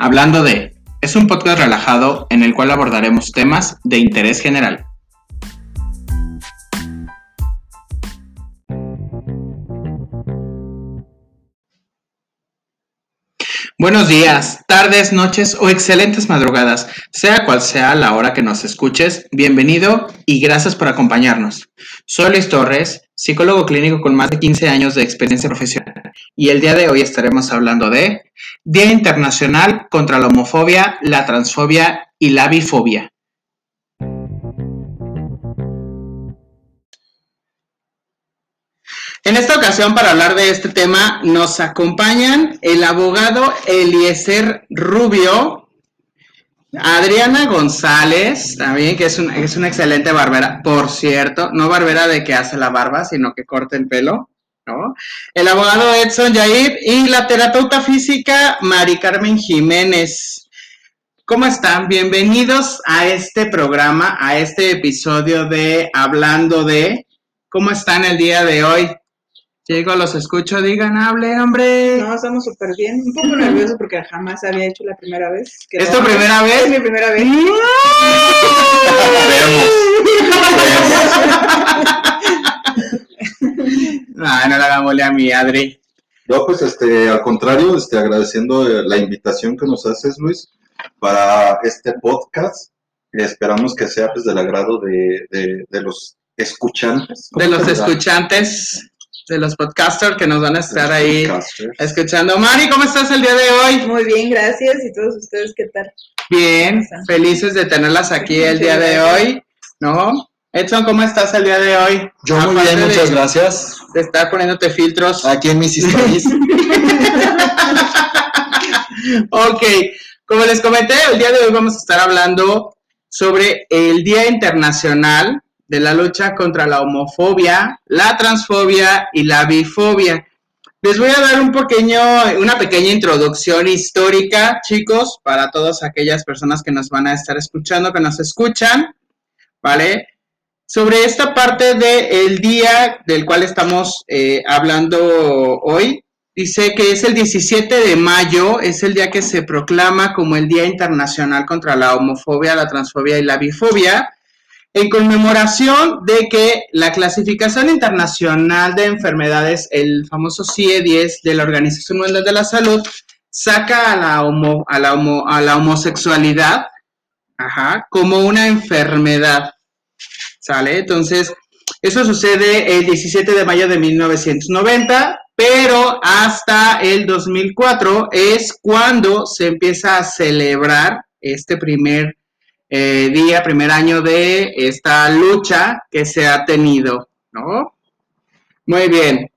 Hablando de, es un podcast relajado en el cual abordaremos temas de interés general. Buenos días, tardes, noches o excelentes madrugadas, sea cual sea la hora que nos escuches, bienvenido y gracias por acompañarnos. Soy Luis Torres, psicólogo clínico con más de 15 años de experiencia profesional y el día de hoy estaremos hablando de Día Internacional contra la Homofobia, la Transfobia y la Bifobia. En esta ocasión, para hablar de este tema, nos acompañan el abogado Eliezer Rubio, Adriana González, también, que es, es una excelente barbera, por cierto, no barbera de que hace la barba, sino que corta el pelo, ¿no? El abogado Edson Yair y la terapeuta física Mari Carmen Jiménez. ¿Cómo están? Bienvenidos a este programa, a este episodio de Hablando de... ¿Cómo están el día de hoy? Llego, los escucho, digan, hable, hombre. No, estamos súper bien. Un poco nervioso porque jamás había hecho la primera vez. ¿Es tu primera vez? Es mi primera vez. no, no la hagámosle a mi Adri. No, pues este, al contrario, este, agradeciendo eh, la invitación que nos haces, Luis, para este podcast. Esperamos que sea pues del agrado de, de, de los escuchantes. De los escuchantes de los podcasters que nos van a estar ahí escuchando. Mari, ¿cómo estás el día de hoy? Muy bien, gracias. ¿Y todos ustedes qué tal? Bien, felices de tenerlas aquí el día de hoy, ¿no? Edson, ¿cómo estás el día de hoy? Yo muy bien, muchas gracias. De estar poniéndote filtros. Aquí en mis stories. ok, como les comenté, el día de hoy vamos a estar hablando sobre el Día Internacional de la lucha contra la homofobia, la transfobia y la bifobia. Les voy a dar un pequeño, una pequeña introducción histórica, chicos, para todas aquellas personas que nos van a estar escuchando, que nos escuchan, ¿vale? Sobre esta parte del día del cual estamos eh, hablando hoy, dice que es el 17 de mayo, es el día que se proclama como el Día Internacional contra la Homofobia, la Transfobia y la Bifobia en conmemoración de que la clasificación internacional de enfermedades, el famoso CIE-10 de la Organización Mundial de la Salud, saca a la, homo, a la, a la homosexualidad como una enfermedad. ¿Sale? Entonces, eso sucede el 17 de mayo de 1990, pero hasta el 2004 es cuando se empieza a celebrar este primer eh, día, primer año de esta lucha que se ha tenido, ¿no? Muy bien.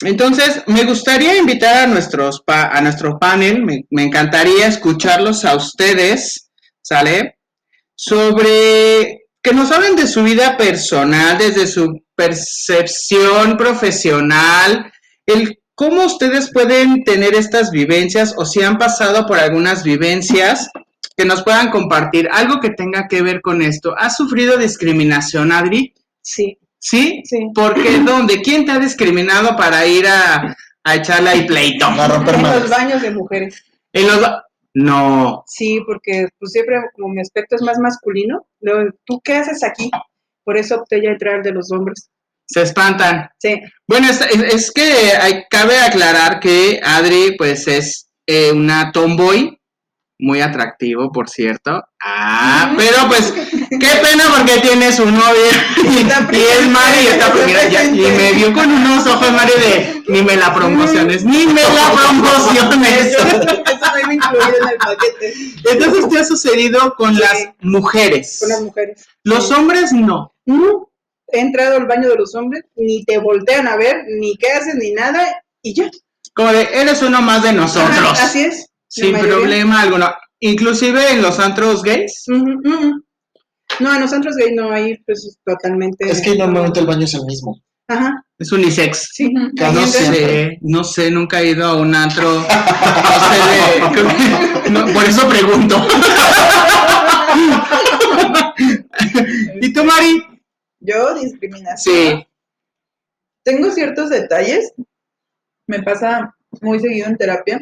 Entonces, me gustaría invitar a, nuestros a nuestro panel, me, encantaría escucharlos a ustedes, ¿sale? Sobre que nos hablen de su vida personal, desde su percepción profesional, el cómo ustedes pueden tener estas vivencias o si han pasado por algunas vivencias que nos puedan compartir algo que tenga que ver con esto. ¿Has sufrido discriminación, Adri? Sí. ¿Sí? Sí. ¿Por qué? ¿Dónde? ¿Quién te ha discriminado para ir a, a echarle ahí pleito? en los baños de mujeres. En los No. Sí, porque pues siempre como mi aspecto es más masculino, ¿tú qué haces aquí? Por eso opté ya entrar de los hombres. Se espantan. Sí. Bueno, es, es que hay, cabe aclarar que Adri pues es eh, una tomboy, muy atractivo, por cierto. Ah, pero pues, qué pena porque tiene su novia y, es Mari y está, mira, ya, y me vio con unos ojos, Mari, de ni me la promociones, ni me la promociones. Eso no incluido en el paquete. Entonces, ¿qué ha sucedido con las mujeres? Con las mujeres. Los hombres no. No. He entrado al baño de los hombres, ni te voltean a ver, ni qué haces, ni nada, y ya. Como de, eres uno más de nosotros. así es. Sin problema alguno. Inclusive en los antros gays. No, en los antros gays no hay, pues totalmente. Es que normalmente el baño es el mismo. Ajá. Es unisex. Sí. No sé, no sé, nunca he ido a un antro. No sé por eso pregunto. ¿Y tú, Mari? Yo, discriminación. Sí. Tengo ciertos detalles. Me pasa muy seguido en terapia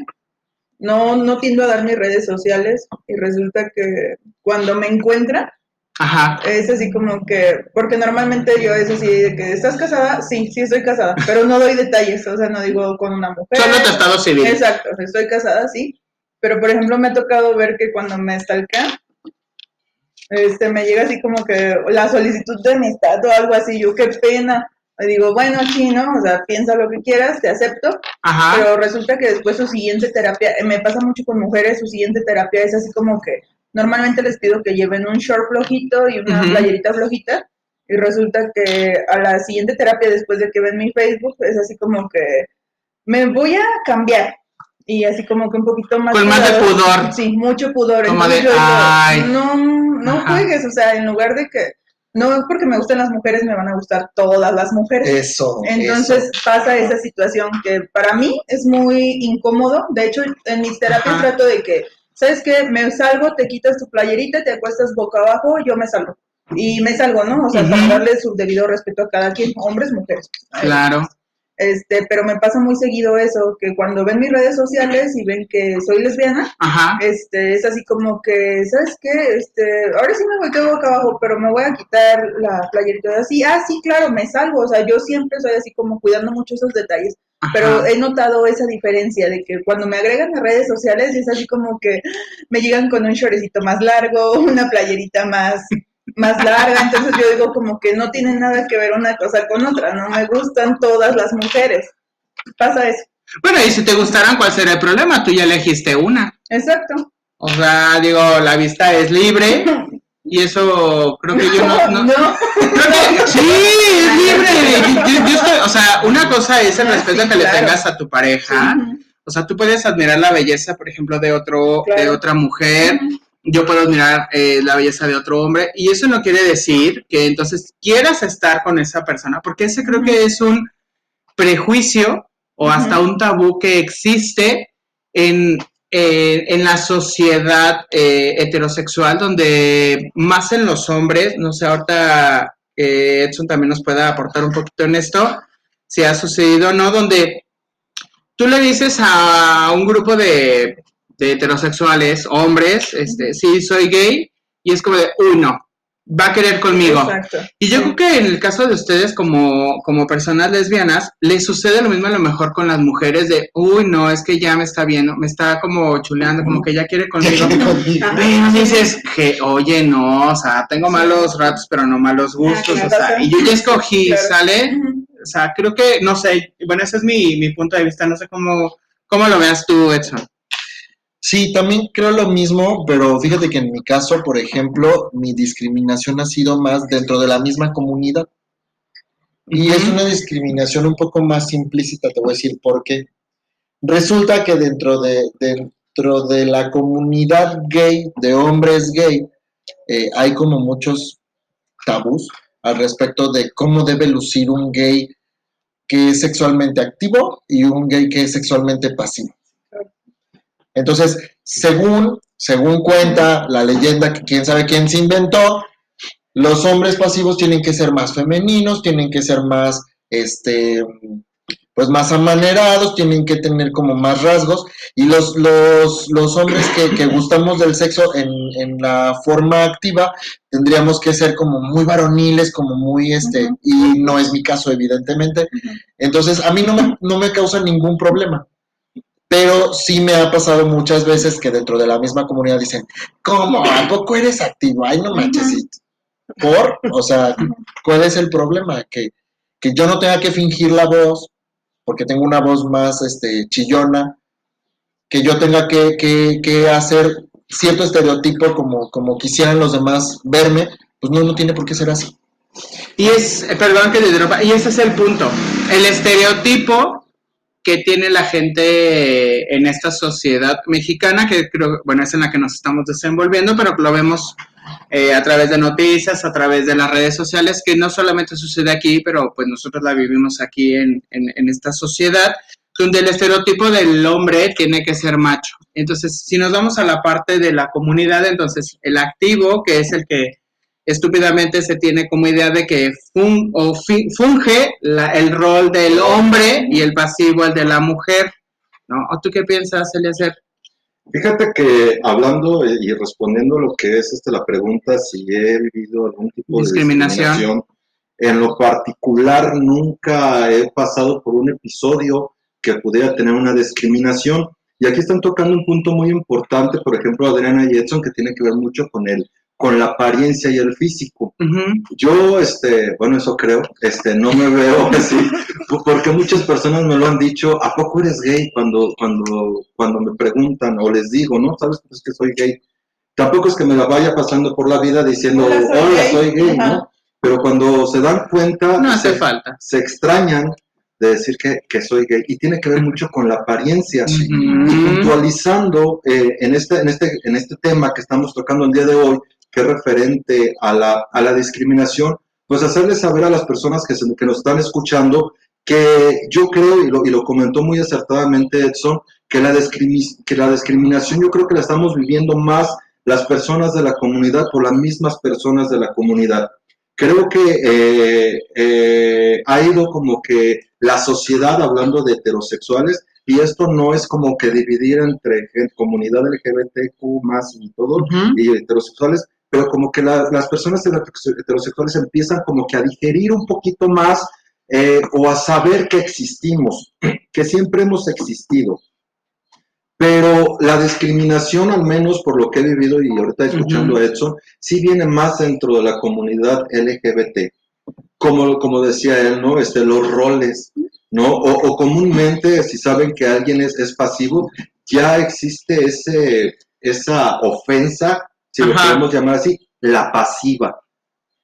no, no tiendo a dar mis redes sociales y resulta que cuando me encuentra Ajá. es así como que, porque normalmente yo es así de que estás casada, sí, sí estoy casada, pero no doy detalles, o sea, no digo con una mujer. Solo tu estado civil. Exacto, estoy casada, sí, pero por ejemplo me ha tocado ver que cuando me stalkean, este, me llega así como que la solicitud de amistad o algo así, yo qué pena. Le digo, bueno, sí, ¿no? O sea, piensa lo que quieras, te acepto, Ajá. pero resulta que después su siguiente terapia, eh, me pasa mucho con mujeres, su siguiente terapia es así como que normalmente les pido que lleven un short flojito y una playerita flojita, y resulta que a la siguiente terapia después de que ven mi Facebook es así como que me voy a cambiar. Y así como que un poquito más... Con más de pudor. Sí, mucho pudor. Como Entonces de, yo digo, "Ay". no, no Ajá. juegues, o sea, en lugar de que... No es porque me gusten las mujeres, me van a gustar todas las mujeres. Eso. Entonces pasa esa situación que para mí es muy incómodo. De hecho, en mis terapias Ajá. trato de que, ¿sabes qué? Me salgo, te quitas tu playerita, te acuestas boca abajo, yo me salgo. Y me salgo, ¿no? O sea, para darle su debido respeto a cada quien, hombres, mujeres. Claro. Este, pero me pasa muy seguido eso, que cuando ven mis redes sociales y ven que soy lesbiana, Ajá. este, es así como que, ¿sabes qué? Este, ahora sí me volteo boca abajo, pero me voy a quitar la playerita así. Ah, sí, claro, me salgo. O sea, yo siempre soy así como cuidando mucho esos detalles. Ajá. Pero he notado esa diferencia de que cuando me agregan a redes sociales es así como que me llegan con un shortcito más largo, una playerita más más larga, entonces yo digo como que no tiene nada que ver una cosa con otra, no me gustan todas las mujeres. Pasa eso. Bueno, y si te gustaran, ¿cuál será el problema? Tú ya elegiste una. Exacto. O sea, digo, la vista es libre y eso creo que yo no... no- No. creo que- sí, es libre. Yo- yo estoy- o sea, una cosa es el respeto sí, que le tengas a tu pareja. O sea, tú puedes admirar la belleza, por ejemplo, de otro, de otra mujer. Yo puedo admirar eh, la belleza de otro hombre. Y eso no quiere decir que entonces quieras estar con esa persona, porque ese creo que es un prejuicio o hasta un tabú que existe en, eh, en la sociedad eh, heterosexual, donde más en los hombres, no sé, ahorita eh, Edson también nos puede aportar un poquito en esto, si ha sucedido o no, donde tú le dices a un grupo de, de heterosexuales, hombres, este, sí, soy gay, y es como de, uy, no, va a querer conmigo. Exacto. Y yo creo que en el caso de ustedes como, como personas lesbianas, les sucede lo mismo a lo mejor con las mujeres de, uy, no, es que ya me está viendo, me está como chuleando, como que ya quiere conmigo. Pero dices que, oye, no, o sea, tengo malos ratos, pero no malos gustos, Ah, o sea, y yo ya escogí, Claro. ¿sale? O sea, creo que, no sé, bueno, ese es mi, mi punto de vista, no sé cómo, cómo lo veas tú, Edson. Sí, también creo lo mismo, pero fíjate que en mi caso, por ejemplo, mi discriminación ha sido más dentro de la misma comunidad. Y es una discriminación un poco más implícita, te voy a decir por qué. Resulta que dentro de, dentro de la comunidad gay, de hombres gay, eh, hay como muchos tabús al respecto de cómo debe lucir un gay que es sexualmente activo y un gay que es sexualmente pasivo. Entonces, según, según cuenta la leyenda que quién sabe quién se inventó, los hombres pasivos tienen que ser más femeninos, tienen que ser más, este, pues más amanerados, tienen que tener como más rasgos, y los, los, los hombres que, que gustamos del sexo en, en la forma activa, tendríamos que ser como muy varoniles, como muy, este, y no es mi caso, evidentemente. Entonces, a mí no me, no me causa ningún problema. Pero sí me ha pasado muchas veces que dentro de la misma comunidad dicen, ¿cómo? ¿A poco eres activo? Ay, no manches. Ujú. ¿y ¿Por? O sea, ¿cuál es el problema? Que, que yo no tenga que fingir la voz, porque tengo una voz más este, chillona, que yo tenga que, que, que hacer cierto estereotipo como, como quisieran los demás verme, pues no, no tiene por qué ser así. Y es, eh, perdón que te interrumpa, y ese es el punto. El estereotipo que tiene la gente en esta sociedad mexicana, que creo, bueno, es en la que nos estamos desenvolviendo, pero lo vemos eh, a través de noticias, a través de las redes sociales, que no solamente sucede aquí, pero pues nosotros la vivimos aquí en, en, en esta sociedad, donde el estereotipo del hombre tiene que ser macho. Entonces, si nos vamos a la parte de la comunidad, entonces el activo, que es el que estúpidamente se tiene como idea de que fun, o fi- funge la- el rol del hombre y el pasivo el de la mujer. ¿No? ¿O tú qué piensas, Eliezer? Fíjate que hablando y respondiendo lo que es este, la pregunta si he vivido algún tipo Discriminación. de discriminación, en lo particular nunca he pasado por un episodio que pudiera tener una discriminación. Y aquí están tocando un punto muy importante, por ejemplo, Adriana y Edson, que tiene que ver mucho con el, con la apariencia y el físico. Ujú. Yo, este, bueno, eso creo, este, no me veo así, porque muchas personas me lo han dicho, ¿a poco eres gay? Cuando, cuando, cuando me preguntan o les digo, ¿no? ¿Sabes pues que soy gay? Tampoco es que me la vaya pasando por la vida diciendo, Hola, soy hola, gay". soy gay. ¿no? Pero cuando se dan cuenta, No hace se, falta. se extrañan de decir que, que soy gay y tiene que ver mucho con la apariencia. Y Ujú. puntualizando eh, en, este, en, este, en este tema que estamos tocando el día de hoy, que es referente a la, a la discriminación, pues hacerles saber a las personas que, se- que nos están escuchando que yo creo, y lo, y lo comentó muy acertadamente Edson, que la, que la discriminación yo creo que la estamos viviendo más las personas de la comunidad por las mismas personas de la comunidad. Creo que eh, eh, ha ido como que la sociedad hablando de heterosexuales y esto no es como que dividir entre comunidad LGBTQ más y todo y heterosexuales, pero como que la- las personas heterose- heterosexuales empiezan como que a digerir un poquito más eh, o a saber que existimos, que siempre hemos existido. Pero la discriminación, al menos por lo que he vivido y ahorita escuchando Ujú. a Edson, sí viene más dentro de la comunidad LGBT. Como, como decía él, ¿no? Este, los roles, ¿no? O, o comúnmente, si saben que alguien es, es pasivo, ya existe ese, esa ofensa, si lo podemos llamar así, la pasiva.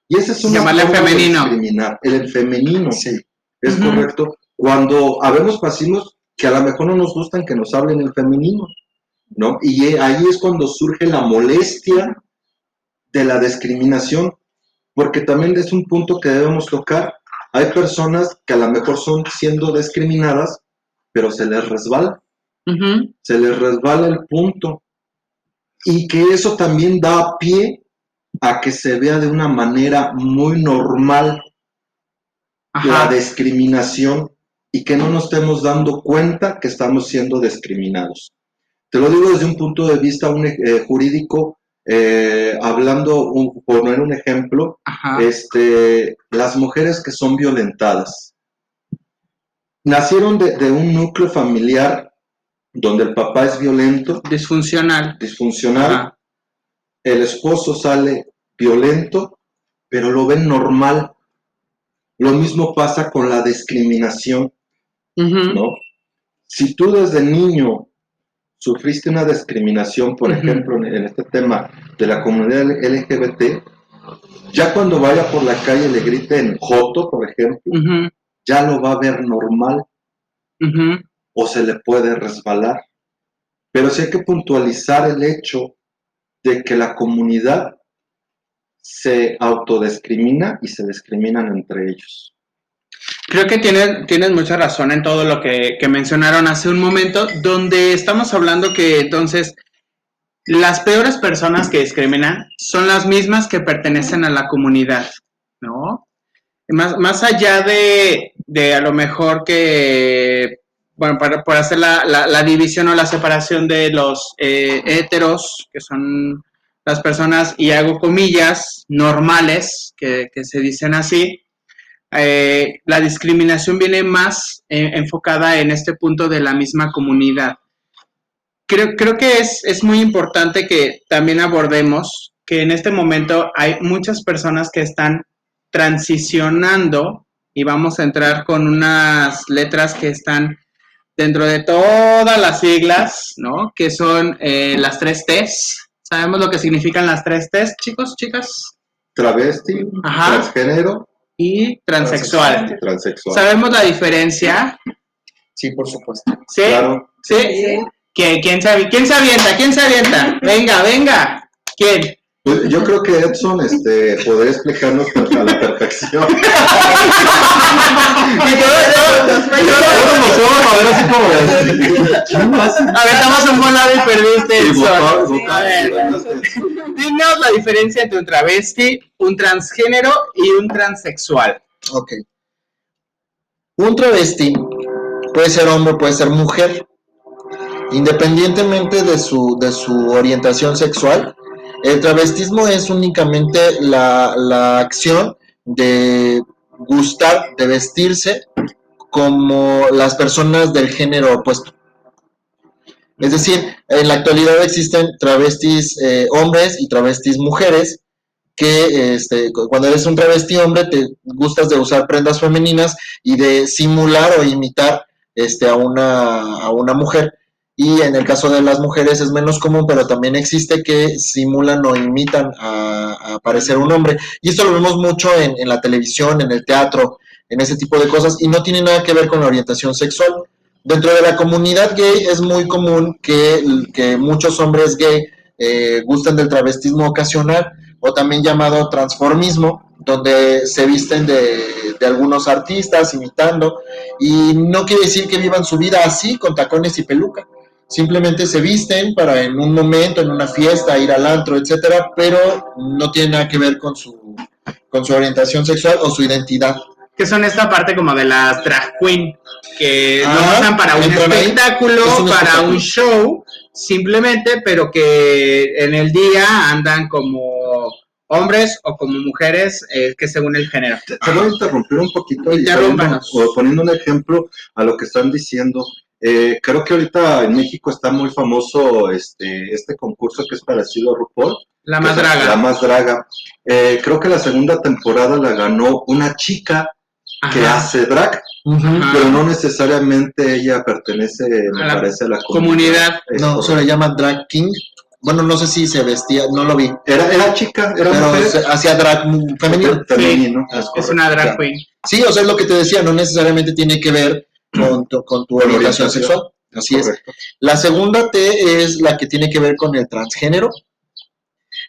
Y esa es una Llamarle forma de femenino. discriminar, el femenino. Sí. Es correcto. Cuando habemos pasivos que a lo mejor no nos gustan que nos hablen en femenino, ¿no? Y eh, ahí es cuando surge la molestia de la discriminación, porque también es un punto que debemos tocar. Hay personas que a lo mejor son siendo discriminadas, pero se les resbala, se les resbala el punto. Y que eso también da pie a que se vea de una manera muy normal la discriminación y que no nos estemos dando cuenta que estamos siendo discriminados. Te lo digo desde un punto de vista un, eh, jurídico, eh, hablando, un- poner un ejemplo, Ajá. este, las mujeres que son violentadas nacieron de, de un núcleo familiar donde el papá es violento, Disfuncional. disfuncional, Ajá. el esposo sale violento, pero lo ven normal. Lo mismo pasa con la discriminación. ¿no? Si tú desde niño sufriste una discriminación, por ejemplo, en, este tema de la comunidad LGBT, ya cuando vaya por la calle le griten Joto, por ejemplo, ya lo va a ver normal. O se le puede resbalar. Pero sí hay que puntualizar el hecho de que la comunidad se autodiscrimina y se discriminan entre ellos. Creo que tienes, tienes mucha razón en todo lo que, que mencionaron hace un momento, donde estamos hablando que entonces las peores personas que discriminan son las mismas que pertenecen a la comunidad, ¿no? Más, más allá de, de a lo mejor que, bueno, para, por hacer la, división o la separación de los eh, heteros, que son las personas, y hago comillas, normales, que, se dicen así, eh, la discriminación viene más eh, enfocada en este punto de la misma comunidad. Creo, que es muy importante que también abordemos que en este momento hay muchas personas que están transicionando y vamos a entrar con unas letras que están dentro de todas las siglas, ¿no? Que son eh, las tres T's. ¿Sabemos lo que significan las tres T's, chicos, chicas? Travesti, Ajá. transgénero Y transexual. transexual. ¿Sabemos la diferencia? Sí, por supuesto. ¿Sí? Claro. ¿Sí? Sí. ¿Quién, quién, se, ¿Quién se avienta? ¿Quién se avienta? Venga, venga. ¿Quién? Pues yo creo que Edson este, podría explicarnos a la perfección. Y todo- todo- Aventamos un volado y perdiste el Sí, sol. votó- A ver, dinos la diferencia entre un travesti, un transgénero y un transexual. Ok. Un travesti puede ser hombre, puede ser mujer. independientemente de su, de su orientación sexual, el travestismo es únicamente la, la acción de gustar, de vestirse como las personas del género opuesto. Es decir, en la actualidad existen travestis eh, hombres y travestis mujeres, que este, cuando eres un travesti hombre te gustas de usar prendas femeninas y de simular o imitar este, a, una, a una mujer. Y en el caso de las mujeres es menos común, pero también existe que simulan o imitan a, parecer un hombre. Y esto lo vemos mucho en, la televisión, en el teatro, en ese tipo de cosas, y no tiene nada que ver con la orientación sexual. Dentro de la comunidad gay es muy común que, muchos hombres gay eh, gusten del travestismo ocasional o también llamado transformismo, donde se visten de, algunos artistas imitando, y no quiere decir que vivan su vida así, con tacones y peluca. Simplemente se visten para en un momento, en una fiesta, ir al antro, etcétera, pero no tiene nada que ver con su, con su orientación sexual o su identidad. Que son esta parte como de las drag queen, que lo usan para un espectáculo, un para espectáculo. un show, simplemente, pero que en el día andan como hombres o como mujeres, eh, que según el género. Te, te, voy a interrumpir un poquito y poniendo, poniendo un ejemplo a lo que están diciendo. Eh, creo que ahorita en México está muy famoso este, este concurso que es parecido a RuPaul. La más draga. La más draga. Eh, creo que la segunda temporada la ganó una chica Ajá. que hace drag, pero no necesariamente ella pertenece, me a parece, a la comunidad. comunidad. No, se le llama drag king. Bueno, no sé si se vestía, no lo vi. Era, era chica, era pero mujer. hacía drag femenino. femenino sí, es, es una drag queen. Sí, o sea, es lo que te decía, no necesariamente tiene que ver con tu, con tu orientación sexual. Así Correcto. es. La segunda T es la que tiene que ver con el transgénero.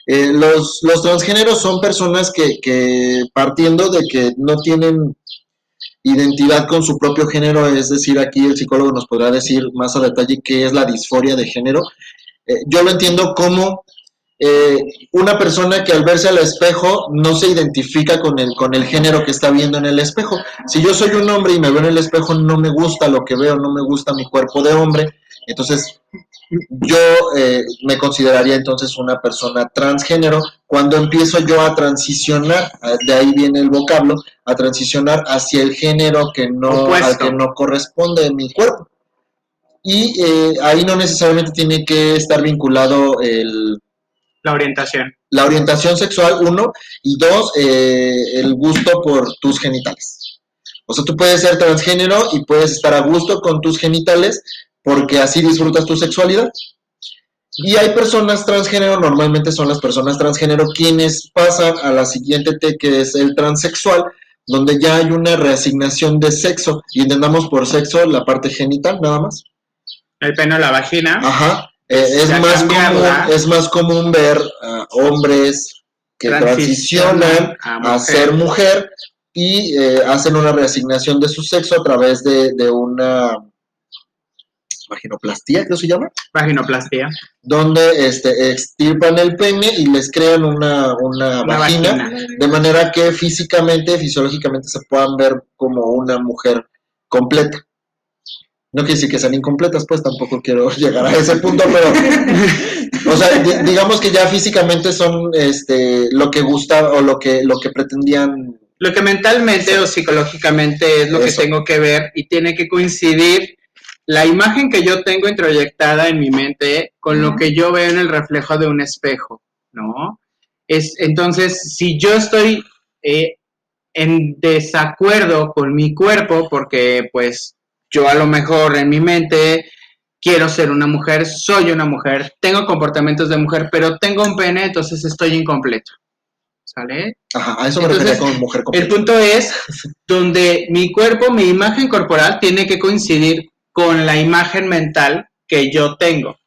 Eh, los, los, transgéneros son personas que, que, partiendo de que no tienen identidad con su propio género, es decir, aquí el psicólogo nos podrá decir más a detalle qué es la disforia de género. Eh, yo lo entiendo como eh, una persona que al verse al espejo no se identifica con el, con el género que está viendo en el espejo. Si yo soy un hombre y me veo en el espejo, no me gusta lo que veo, no me gusta mi cuerpo de hombre, entonces yo eh, me consideraría entonces una persona transgénero. Cuando empiezo yo a transicionar, de ahí viene el vocablo, a transicionar hacia el género que no, al que no corresponde en mi cuerpo. Y eh, ahí no necesariamente tiene que estar vinculado el, la orientación. La orientación sexual, uno, y dos, eh, el gusto por tus genitales. O sea, tú puedes ser transgénero y puedes estar a gusto con tus genitales porque así disfrutas tu sexualidad. Y hay personas transgénero, normalmente son las personas transgénero quienes pasan a la siguiente T, que es el transexual, donde ya hay una reasignación de sexo, y entendamos por sexo la parte genital, nada más. El pene o la vagina. Ajá. Eh, es, más común, es, más común, ver uh, hombres que transicionan a, a, ser mujer y eh, hacen una reasignación de su sexo a través de, de una vaginoplastia, creo se llama. Vaginoplastia. Donde este, extirpan el pene y les crean una, una, una vagina, vagina, de manera que físicamente, fisiológicamente se puedan ver como una mujer completa. No quiere decir que sean incompletas, pues tampoco quiero llegar a ese punto, pero, o sea, di digamos que ya físicamente son este, lo que gusta o lo que, lo que pretendían. Lo que mentalmente o psicológicamente es lo Eso. que tengo que ver y tiene que coincidir la imagen que yo tengo introyectada en mi mente con lo que yo veo en el reflejo de un espejo, ¿no? Es, entonces, si yo estoy eh, en desacuerdo con mi cuerpo, porque pues yo a lo mejor en mi mente quiero ser una mujer, soy una mujer, tengo comportamientos de mujer, pero tengo un pene, entonces estoy incompleto. ¿Sale? Ajá, a eso me entonces, con mujer completa. El punto es donde mi cuerpo, mi imagen corporal tiene que coincidir con la imagen mental que yo tengo.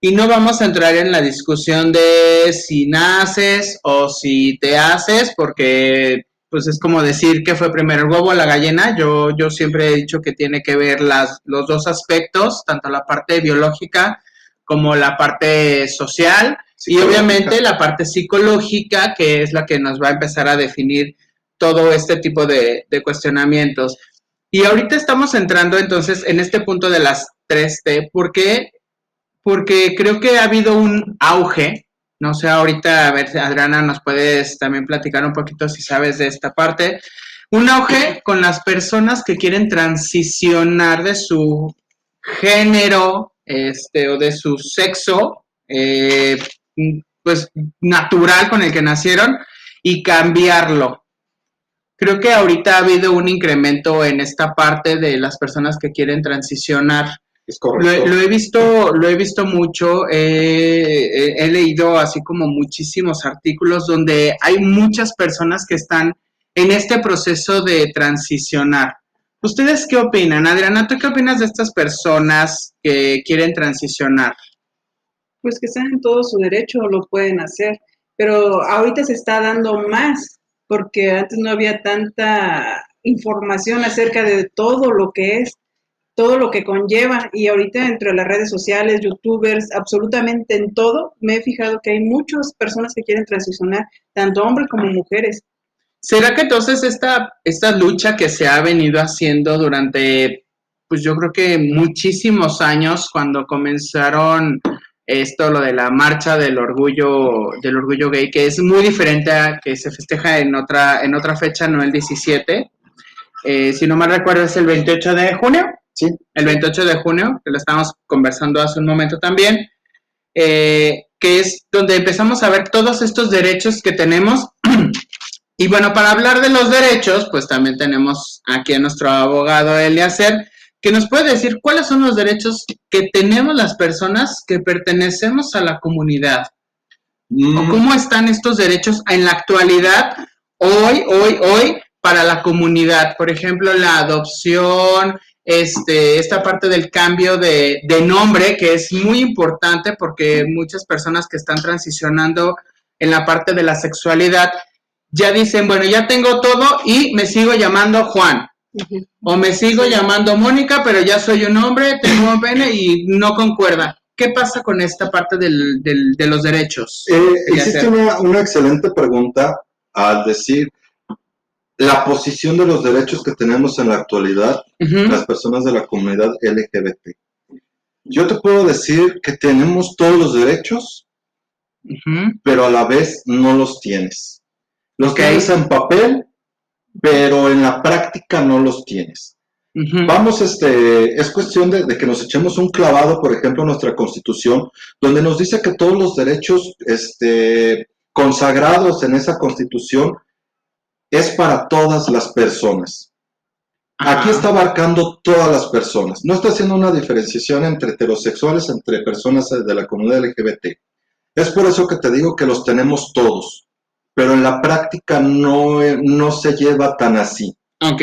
Y no vamos a entrar en la discusión de si naces o si te haces, porque pues es como decir que fue primero el huevo o la gallina. Yo, yo siempre he dicho que tiene que ver las, los dos aspectos, tanto la parte biológica como la parte social y obviamente la parte psicológica, que es la que nos va a empezar a definir todo este tipo de, de cuestionamientos. Y ahorita estamos entrando entonces en este punto de las 3T, porque porque creo que ha habido un auge. No sé, ahorita, a ver, Adriana, nos puedes también platicar un poquito si sabes de esta parte. Un auge con las personas que quieren transicionar de su género este, o de su sexo, eh, pues natural con el que nacieron y cambiarlo. Creo que ahorita ha habido un incremento en esta parte de las personas que quieren transicionar. Es Lo, correcto. he- lo he visto, lo he visto mucho, eh, he leído así como muchísimos artículos donde hay muchas personas que están en este proceso de transicionar. ¿Ustedes qué opinan? Adriana, ¿tú qué opinas de estas personas que quieren transicionar? Pues que están en todo su derecho, lo pueden hacer, pero ahorita se está dando más, porque antes no había tanta información acerca de todo lo que es, todo lo que conlleva, y ahorita entre las redes sociales, youtubers, absolutamente en todo, me he fijado que hay muchas personas que quieren transicionar, tanto hombres como mujeres. ¿Será que entonces esta, esta lucha que se ha venido haciendo durante, pues yo creo que muchísimos años, cuando comenzaron esto, lo de la marcha del orgullo, del orgullo gay, que es muy diferente a que se festeja en otra, en otra fecha, no el 17, eh, si no mal recuerdo es el 28 de junio, Sí. el 28 de junio, que lo estábamos conversando hace un momento también, eh, que es donde empezamos a ver todos estos derechos que tenemos. y bueno, para hablar de los derechos, pues también tenemos aquí a nuestro abogado Eliacer, que nos puede decir cuáles son los derechos que tenemos las personas que pertenecemos a la comunidad. ¿O Mm, cómo están estos derechos en la actualidad, hoy, hoy, hoy, para la comunidad? Por ejemplo, la adopción, este, esta parte del cambio de, de nombre, que es muy importante porque muchas personas que están transicionando en la parte de la sexualidad ya dicen, bueno, ya tengo todo y me sigo llamando Juan. O me sigo llamando Mónica, pero ya soy un hombre, tengo un pene y no concuerda. ¿Qué pasa con esta parte del, del- de los derechos? Eh, sé. una, una excelente pregunta al decir la posición de los derechos que tenemos en la actualidad las personas de la comunidad LGBT. Yo te puedo decir que tenemos todos los derechos, pero a la vez no los tienes. Los Ok. tienes en papel, pero en la práctica no los tienes. Vamos, este, es cuestión de, de que nos echemos un clavado, por ejemplo, en nuestra constitución, donde nos dice que todos los derechos, este, consagrados en esa constitución es para todas las personas. Aquí está abarcando todas las personas. No está haciendo una diferenciación entre heterosexuales, entre personas de la comunidad LGBT. Es por eso que te digo que los tenemos todos, pero en la práctica no, no se lleva tan así. Ok.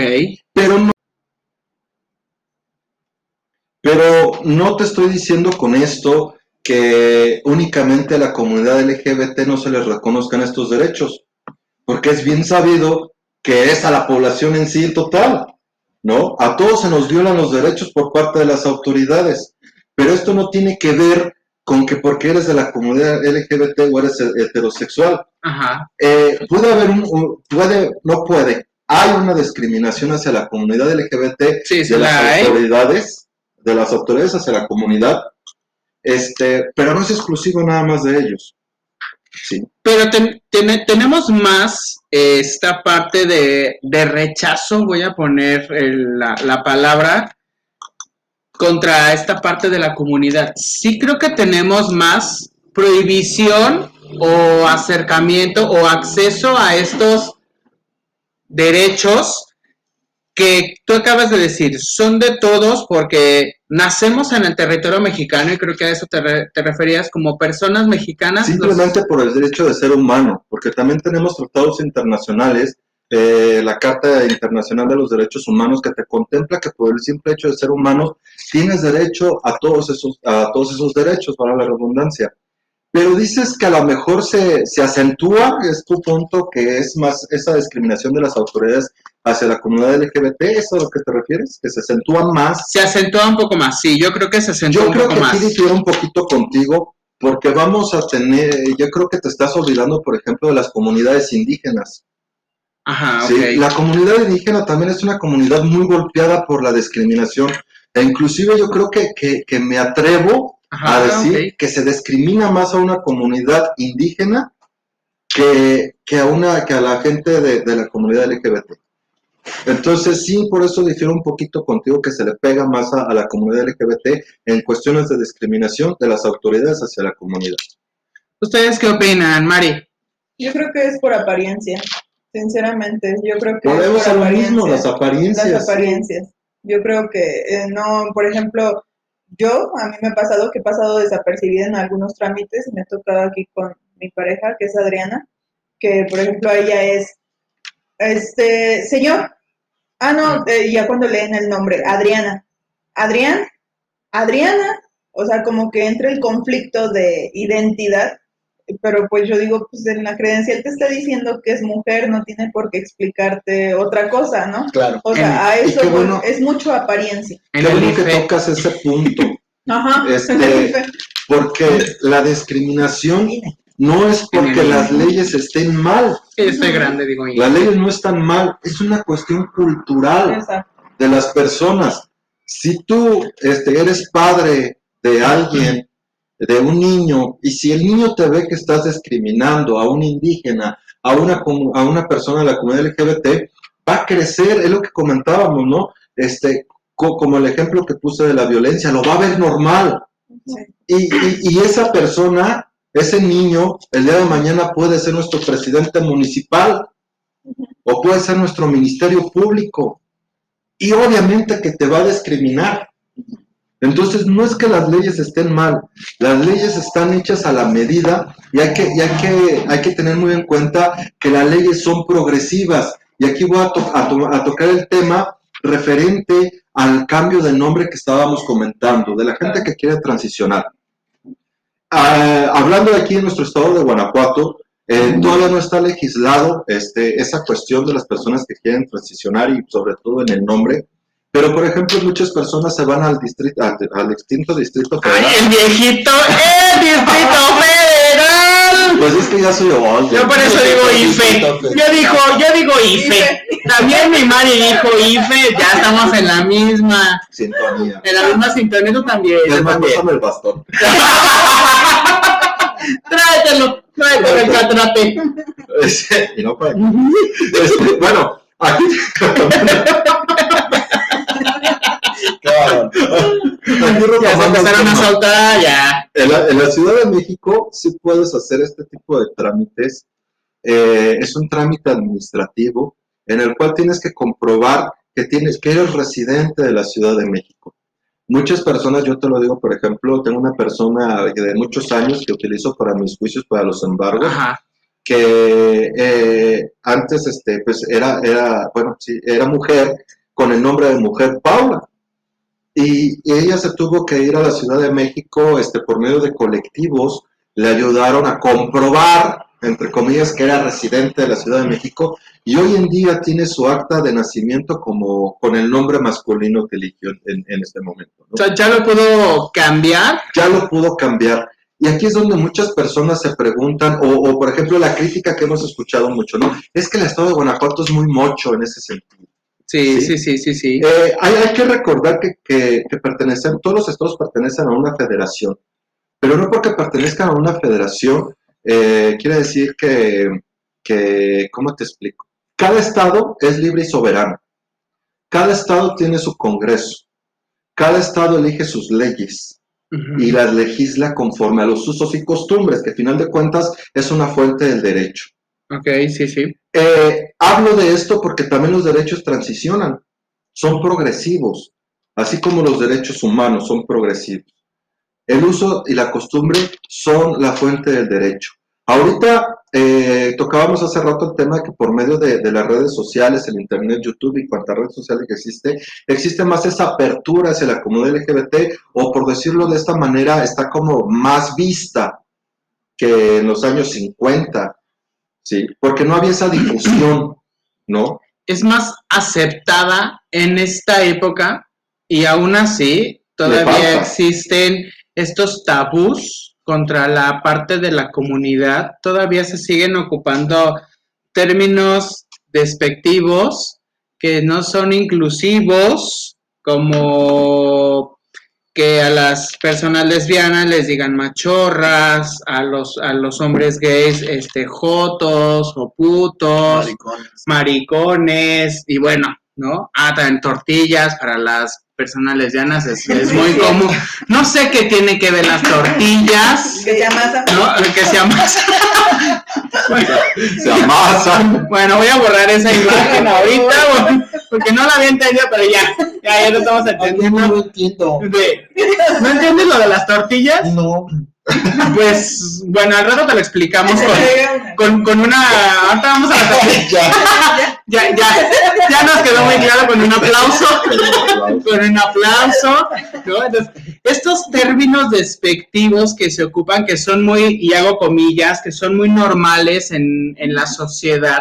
Pero no, pero no te estoy diciendo con esto que únicamente a la comunidad LGBT no se les reconozcan estos derechos, porque es bien sabido que es a la población en sí total, ¿no? A todos se nos violan los derechos por parte de las autoridades, pero esto no tiene que ver con que porque eres de la comunidad LGBT o eres heterosexual, Ajá. eh, puede haber un, un- puede, no puede, hay una discriminación hacia la comunidad LGBT Sí, de la las hay. autoridades, de las autoridades hacia la comunidad, este, pero no es exclusivo nada más de ellos. Pero ten- ten- tenemos más eh, esta parte de, rechazo, voy a poner la, la palabra, contra esta parte de la comunidad. Sí creo que tenemos más prohibición o acercamiento o acceso a estos derechos que tú acabas de decir, son de todos porque nacemos en el territorio mexicano y creo que a eso te, re- referías como personas mexicanas. Simplemente por el derecho de ser humano, porque también tenemos tratados internacionales, eh, la Carta Internacional de los Derechos Humanos que te contempla que por el simple hecho de ser humano tienes derecho a todos esos, a todos esos derechos, para la redundancia. Pero dices que a lo mejor se, se acentúa, es tu punto, que es más esa discriminación de las autoridades hacia la comunidad LGBT, ¿es a lo que te refieres? Que se acentúa más Se acentúa un poco más, sí, yo creo que se acentúa yo un creo poco que más. aquí difiero un poquito contigo, porque vamos a tener, yo creo que te estás olvidando, por ejemplo, de las comunidades indígenas. Ajá, ¿sí? La comunidad indígena también es una comunidad muy golpeada por la discriminación. E inclusive yo creo que, que, que me atrevo a decir ok. que se discrimina más a una comunidad indígena que, que a una que a la gente de, de la comunidad LGBT. Entonces sí, por eso difiero un poquito contigo que se le pega más a, a la comunidad LGBT en cuestiones de discriminación de las autoridades hacia la comunidad. ¿Ustedes qué opinan, Mari? Yo creo que es por apariencia, sinceramente. Yo creo que Podemos es por hacer lo mismo, las apariencia. apariencias. Las apariencias. Yo creo que eh, no, por ejemplo, yo, a mí me ha pasado que he pasado desapercibida en algunos trámites y me ha tocado aquí con mi pareja, que es Adriana, que por ejemplo ella es, este, señor, ah, no, eh, ya cuando leen el nombre, Adriana, Adrián, Adriana, o sea, como que entra el conflicto de identidad, pero pues yo digo, pues en la credencial te está diciendo que es mujer, no tiene por qué explicarte otra cosa, ¿no? Claro. O sea, a eso bueno. es mucho apariencia. Qué bueno que tocas ese punto, Ajá. Este, porque la discriminación no es porque las leyes estén mal, Sí, estoy grande, digo. las leyes no están mal, es una cuestión cultural Exacto. de las personas. Si tú este, eres padre de alguien, de un niño, y si el niño te ve que estás discriminando a un indígena, a una, a una persona de la comunidad LGBT, va a crecer, es lo que comentábamos, ¿no? Este, co- como el ejemplo que puse de la violencia, lo va a ver normal. Sí. Y, y- y esa persona, ese niño, el día de mañana puede ser nuestro presidente municipal o puede ser nuestro ministerio público. Y obviamente que te va a discriminar. Entonces, no es que las leyes estén mal, las leyes están hechas a la medida y hay que, que, hay que tener muy en cuenta que las leyes son progresivas. Y aquí voy a, a to- a tocar el tema referente al cambio de nombre que estábamos comentando, de la gente que quiere transicionar. Ah, hablando aquí en nuestro estado de Guanajuato, eh, todavía no está legislado este, esa cuestión de las personas que quieren transicionar y sobre todo en el nombre. Pero, por ejemplo, muchas personas se van al distrito, al, al extinto distrito federal. ¡Ay, el viejito! ¡El Distrito Federal! Pues es que ya soy old. Yo por eso digo IFE. Yo digo, yo digo IFE. También mi Mari dijo IFE, ya estamos en la misma, Sintonía. en la misma sintonía, tú también. Es más, pásame el bastón. Tráetelo, tráetelo el catrate. Y no para Este, bueno, aquí. Ya se retomando el empezaron a tema. soltar, ya. En la, en la Ciudad de México sí puedes hacer este tipo de trámites. Eh, es un trámite administrativo en el cual tienes que comprobar que, tienes, que eres residente de la Ciudad de México. Muchas personas, yo te lo digo, por ejemplo, tengo una persona de muchos años que utilizo para mis juicios, para los embargos, Ajá. que eh, antes, este, pues era, era, bueno, sí, era mujer con el nombre de mujer Paula. Y, ella se tuvo que ir a la Ciudad de México, este, por medio de colectivos, le ayudaron a comprobar, entre comillas, que era residente de la Ciudad de México, y hoy en día tiene su acta de nacimiento como con el nombre masculino que eligió en, en este momento. ¿no? O sea, ya lo puedo cambiar. ya lo pudo cambiar. Y aquí es donde muchas personas se preguntan, o, o, por ejemplo la crítica que hemos escuchado mucho, ¿no? Es que el estado de Guanajuato es muy mocho en ese sentido. Sí, Sí. sí, sí, sí. Eh, hay, hay que recordar que, que, que pertenecen, todos los estados pertenecen a una federación, pero no porque pertenezcan a una federación, eh, quiere decir que, que, ¿cómo te explico? Cada estado es libre y soberano. Cada estado tiene su congreso. Cada estado elige sus leyes y las legisla conforme a los usos y costumbres, que al final de cuentas es una fuente del derecho. Ok, sí, sí. Eh, hablo de esto porque también los derechos transicionan, son progresivos, así como los derechos humanos son progresivos. El uso y la costumbre son la fuente del derecho. Ahorita eh, tocábamos hace rato el tema que por medio de, de las redes sociales, el Internet, YouTube y cuantas redes sociales que existe, existe más esa apertura hacia la comunidad LGBT o por decirlo de esta manera, está como más vista que en los años 50, ¿sí? Porque no había esa difusión, ¿no? Es más aceptada en esta época y aún así todavía existen estos tabús contra la parte de la comunidad. Todavía se siguen ocupando términos despectivos que no son inclusivos como que a las personas lesbianas les digan machorras, a los, a los hombres gays, este, jotos o putos, Maricones. maricones, y bueno, ¿no? Ah, también tortillas para las personas lesbianas, es, es muy común. No sé qué tiene que ver las tortillas, Que se amasa. ¿no? Que se amasa. Se amasan. Bueno, voy a borrar esa imagen ahorita, bueno, porque no la había entendido, pero ya, ya, ya lo estamos no entendiendo. entiendo. De- ¿No entiendes lo de las tortillas? No. Pues, bueno, al rato te lo explicamos con, con, con una... Ahorita vamos a la ya. Ya, ya, ya nos quedó muy claro con un aplauso. Con un aplauso. ¿no? Entonces, estos términos despectivos que se ocupan, que son muy, y hago comillas, que son muy normales en, en la sociedad,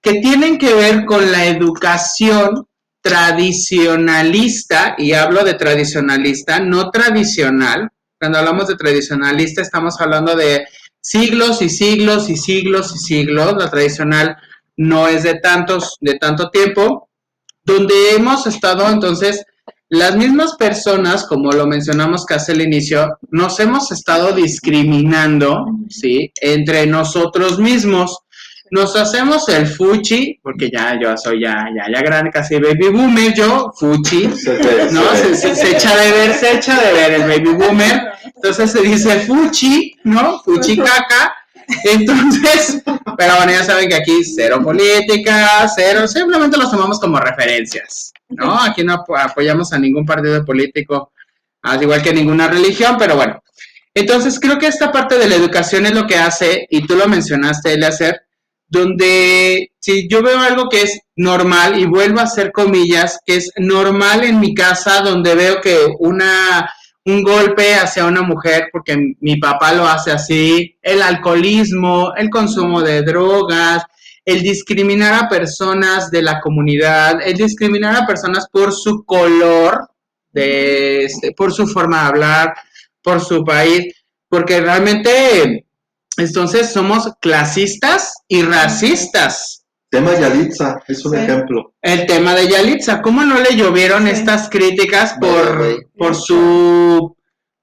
que tienen que ver con la educación tradicionalista, y hablo de tradicionalista, no tradicional. Cuando hablamos de tradicionalista estamos hablando de siglos y siglos y siglos y siglos. La tradicional no es de tantos, de tanto tiempo, donde hemos estado entonces las mismas personas, como lo mencionamos casi al inicio, nos hemos estado discriminando, ¿sí? Entre nosotros mismos. Nos hacemos el fuchi, porque ya yo soy ya, ya, ya grande, casi baby boomer, yo, fuchi, Se ¿no? Se, echa de ver, se echa de ver el baby boomer. Entonces se dice fuchi, ¿no? Fuchi caca. Entonces, pero bueno, ya saben que aquí cero política, cero, simplemente los tomamos como referencias, ¿no? Aquí no apo- apoyamos a ningún partido político, al igual que ninguna religión, pero bueno. Entonces, creo que esta parte de la educación es lo que hace, y tú lo mencionaste, Eleazar, donde si yo veo algo que es normal, y vuelvo a hacer comillas, que es normal en mi casa, donde veo que una un golpe hacia una mujer porque mi papá lo hace así, el alcoholismo, el consumo de drogas, el discriminar a personas de la comunidad, el discriminar a personas por su color, de, este, por su forma de hablar, por su país, porque realmente entonces somos clasistas y racistas. Tema Yalitza es un Sí. ejemplo. El tema de Yalitza, ¿cómo no le llovieron Sí. estas críticas por, por su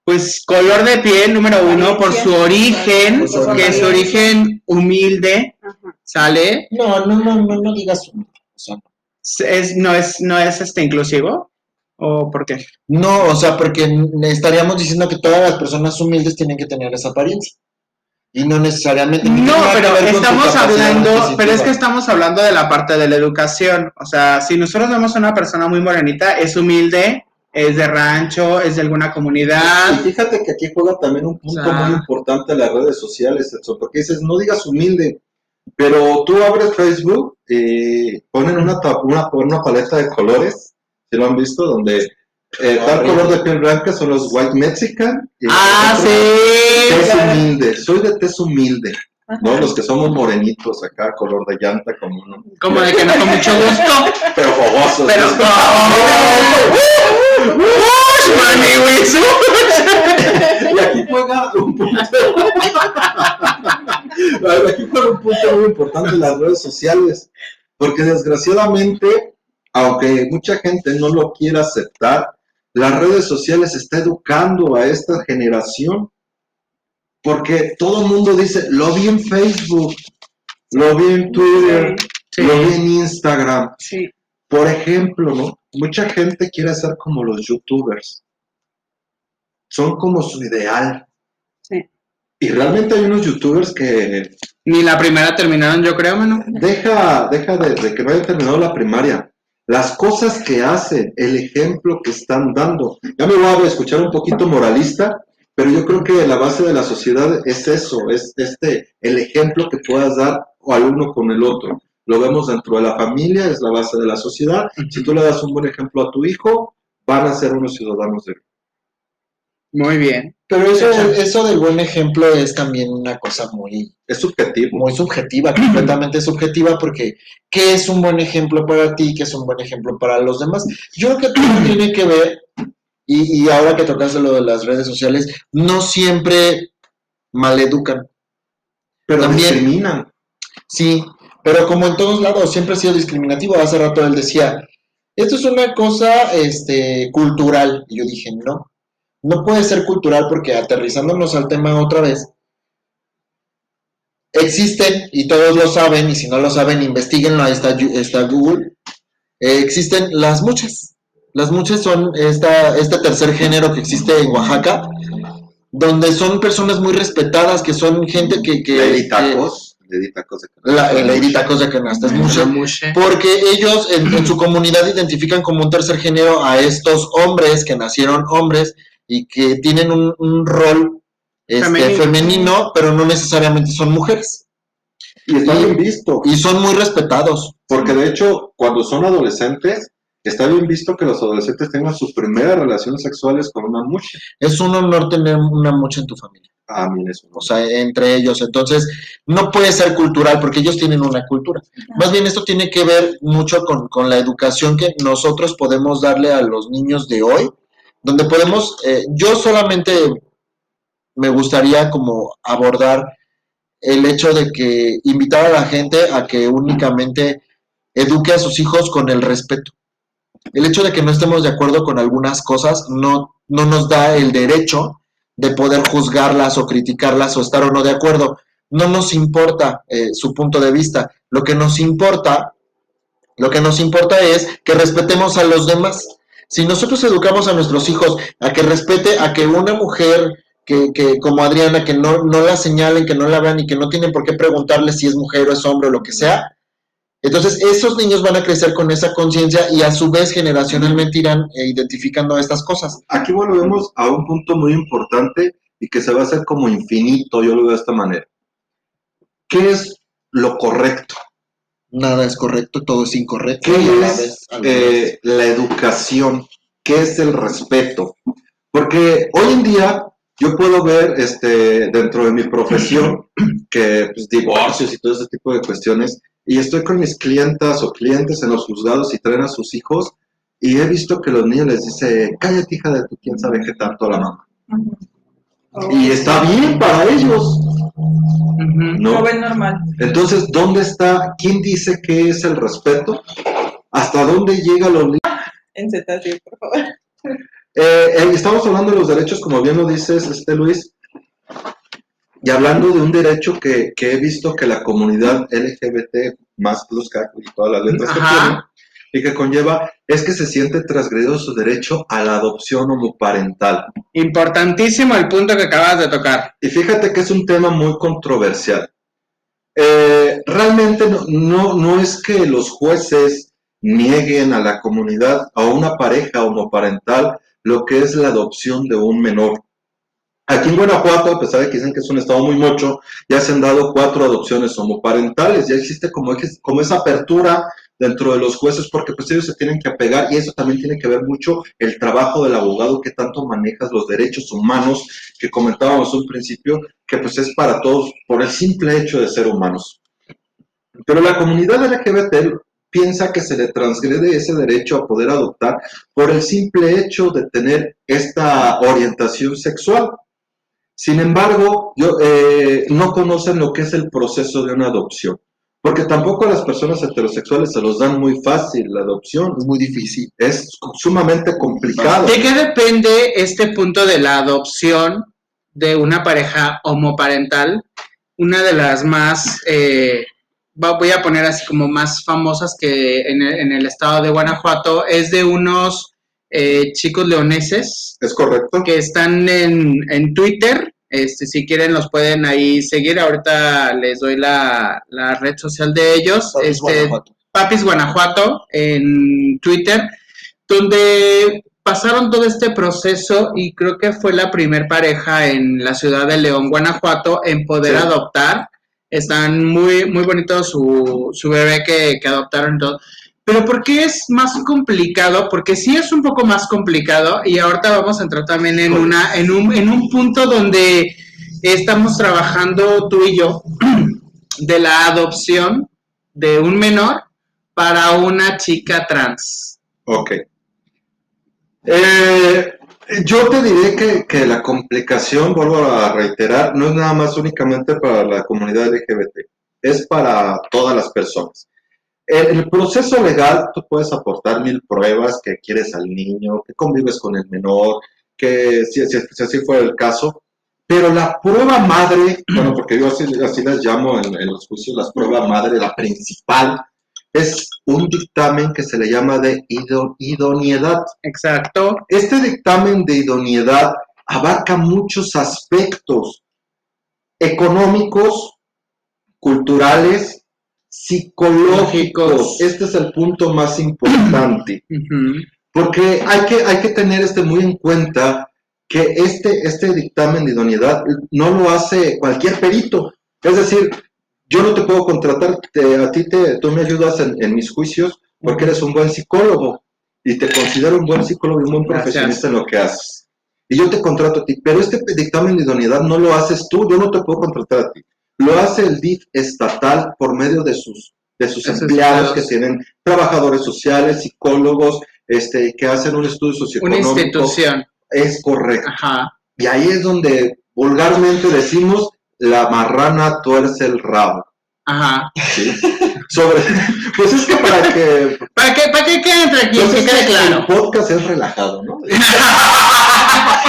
pues color de piel, número uno, por su origen, que es origen humilde, Ajá. ¿sale? No, no, no, no, no digas o sea, Es, no es, no es este inclusivo, o por qué? No, o sea, porque estaríamos diciendo que todas las personas humildes tienen que tener esa apariencia. Y no necesariamente. No, pero estamos hablando, pero es que estamos hablando de la parte de la educación. O sea, si nosotros vemos a una persona muy morenita, es humilde, es de rancho, es de alguna Y comunidad. fíjate que aquí juega también un punto O sea- muy importante las redes sociales, Edson, porque dices, no digas humilde, pero tú abres Facebook y ponen una, una, una paleta de colores, si lo han visto, donde eh, tal color de piel blanca son los white mexican. y Ah, sí. Tez humilde, soy de tez humilde, ¿no? Los que somos morenitos acá, color de llanta, como no. Como de que no con mucho gusto. Pero fogosos. Pero. ¿no? ¡Ush, mani, güey! Y aquí juega un punto. aquí juega un punto muy importante las redes sociales. Porque desgraciadamente, aunque mucha gente no lo quiera aceptar, las redes sociales está educando a esta generación. Porque todo el mundo dice, lo vi en Facebook, lo vi en Twitter, Sí. lo vi en Instagram. Sí. Por ejemplo, ¿no? Mucha gente quiere ser como los youtubers. Son como su ideal. Sí. Y realmente hay unos youtubers que Ni la primera terminaron, yo creo, mano. deja, deja de, de que no hayan terminado la primaria. Las cosas que hacen, el ejemplo que están dando. Ya me voy a escuchar un poquito moralista, pero yo creo que la base de la sociedad es eso, es este, el ejemplo que puedas dar al uno con el otro. Lo vemos dentro de la familia, es la base de la sociedad. Si tú le das un buen ejemplo a tu hijo, van a ser unos ciudadanos de Muy bien. Pero eso, eso del buen ejemplo es también una cosa muy, Es subjetivo. muy subjetiva, completamente subjetiva, porque ¿qué es un buen ejemplo para ti? ¿Qué es un buen ejemplo para los demás? Yo creo que todo tiene que ver, y, y ahora que tocaste lo de las redes sociales, no siempre maleducan. pero también- discriminan. Sí, pero como en todos lados, siempre ha sido discriminativo. Hace rato él decía, esto es una cosa este, cultural. Y yo dije, no. No puede ser cultural porque aterrizándonos al tema otra vez, existen, y todos lo saben, y si no lo saben, investiguenlo, ahí está, está Google, eh, existen las muchas. Las muchas son esta, este tercer género que existe en Oaxaca, donde son personas muy respetadas, que son gente que... que Lady que- Tacos. Lady Tacos de la, el Lady Tacos de Canasta es mucho. Porque ellos en, en su comunidad identifican como un tercer género a estos hombres que nacieron hombres y que tienen un, un rol este, Femenino. femenino. pero no necesariamente son mujeres. Y está bien visto. Y son muy respetados. Porque de hecho, cuando son adolescentes, está bien visto que los adolescentes tengan sus primeras relaciones sexuales con una mucha. Es un honor tener una mucha en tu familia. Ah, mira eso. O sea, entre ellos. Entonces, no puede ser cultural porque ellos tienen una cultura. Más bien esto tiene que ver mucho con, con la educación que nosotros podemos darle a los niños de hoy, donde podemos, eh, yo solamente me gustaría como abordar el hecho de que invitar a la gente a que únicamente eduque a sus hijos con el respeto. El hecho de que no estemos de acuerdo con algunas cosas no, no nos da el derecho de poder juzgarlas o criticarlas o estar o no de acuerdo. No nos importa eh, su punto de vista. Lo que nos importa, lo que nos importa es que respetemos a los demás. Si nosotros educamos a nuestros hijos a que respete, a que una mujer que, que como Adriana, que no, no la señalen, que no la vean y que no tienen por qué preguntarle si es mujer o es hombre o lo que sea, entonces esos niños van a crecer con esa conciencia y a su vez generacionalmente irán eh, identificando estas cosas. Aquí volvemos a un punto muy importante y que se va a hacer como infinito, yo lo veo de esta manera. ¿Qué es lo correcto? Nada es correcto, todo es incorrecto. ¿Qué y a la es vez- a la vez. eh, la educación? ¿Qué es el respeto? Porque hoy en día yo puedo ver este, dentro de mi profesión que pues, divorcios y todo ese tipo de cuestiones, y estoy con mis clientas o clientes en los juzgados y traen a sus hijos, y he visto que los niños les dice, cállate hija de tu quién sabe qué tanto a la mamá. Y está bien para ellos, ¿no? Normal. Entonces, ¿dónde está? ¿Quién dice que es el respeto? ¿Hasta dónde llega los? En cetáceo, por favor. Eh, eh, estamos hablando de los derechos, como bien lo dices, este Luis, y hablando de un derecho que, que he visto que la comunidad LGBT más plus K y todas las letras que Ajá. Y que conlleva, es que se siente transgredido su derecho a la adopción homoparental. Importantísimo el punto que acabas de tocar. Y fíjate que es un tema muy controversial. Eh, realmente no, no, no es que los jueces nieguen a la comunidad, a una pareja homoparental, lo que es la adopción de un menor. Aquí en Guanajuato, a pesar de que dicen que es un estado muy mocho, ya se han dado cuatro adopciones homoparentales, ya existe como, como esa apertura dentro de los jueces, porque pues ellos se tienen que apegar y eso también tiene que ver mucho el trabajo del abogado que tanto manejas los derechos humanos que comentábamos un principio, que pues es para todos por el simple hecho de ser humanos. Pero la comunidad LGBT piensa que se le transgrede ese derecho a poder adoptar por el simple hecho de tener esta orientación sexual. Sin embargo, yo, eh, no conocen lo que es el proceso de una adopción, porque tampoco a las personas heterosexuales se los dan muy fácil la adopción, Es muy difícil. es sumamente complicado. ¿De qué depende este punto de la adopción de una pareja homoparental? Una de las más, eh, voy a poner así como más famosas que en el, en el estado de Guanajuato, es de unos eh, chicos leoneses ¿Es correcto? que están en, en Twitter. Este, si quieren los pueden ahí seguir. Ahorita les doy la, la red social de ellos. Papis este, Guanajuato. Papis Guanajuato en Twitter, donde pasaron todo este proceso y creo que fue la primer pareja en la ciudad de León, Guanajuato, en poder Sí. adoptar. Están muy, muy bonitos su, su bebé que, que adoptaron todo. Pero ¿por qué es más complicado? Porque sí es un poco más complicado y ahorita vamos a entrar también en, una, en, un, en un punto donde estamos trabajando tú y yo de la adopción de un menor para una chica trans. Ok. Eh, yo te diré que, que la complicación, vuelvo a reiterar, no es nada más únicamente para la comunidad LGBT, es para todas las personas. En el proceso legal, tú puedes aportar mil pruebas, que quieres al niño, que convives con el menor, que si, si- si así fuera el caso, pero la prueba madre, bueno, porque yo así, así las llamo en, en los juicios, la prueba madre, la principal, es un dictamen que se le llama de ido- idoneidad. Exacto. Este dictamen de idoneidad abarca muchos aspectos económicos, culturales, psicológicos. Lógicos. Este es el punto más importante. Porque hay que, hay que tener este muy en cuenta que este, este dictamen de idoneidad no lo hace cualquier perito. Es decir, yo no te puedo contratar, te- a ti te, tú me ayudas en, en mis juicios porque eres un buen psicólogo y te considero un buen psicólogo y un buen Gracias. profesionista en lo que haces. Y yo te contrato a ti, pero este dictamen de idoneidad no lo haces tú, yo no te puedo contratar a ti. Lo hace el DIF estatal por medio de sus, de sus empleados que tienen trabajadores sociales, psicólogos, este, que hacen un estudio Una socioeconómico. institución. Es correcto. Ajá. Y ahí es donde vulgarmente decimos la marrana tuerce el rabo. Ajá. ¿sí? Sobre, pues es que para que, ¿Para qué, para qué quede entre pues que quede que claro. el podcast es relajado, ¿no?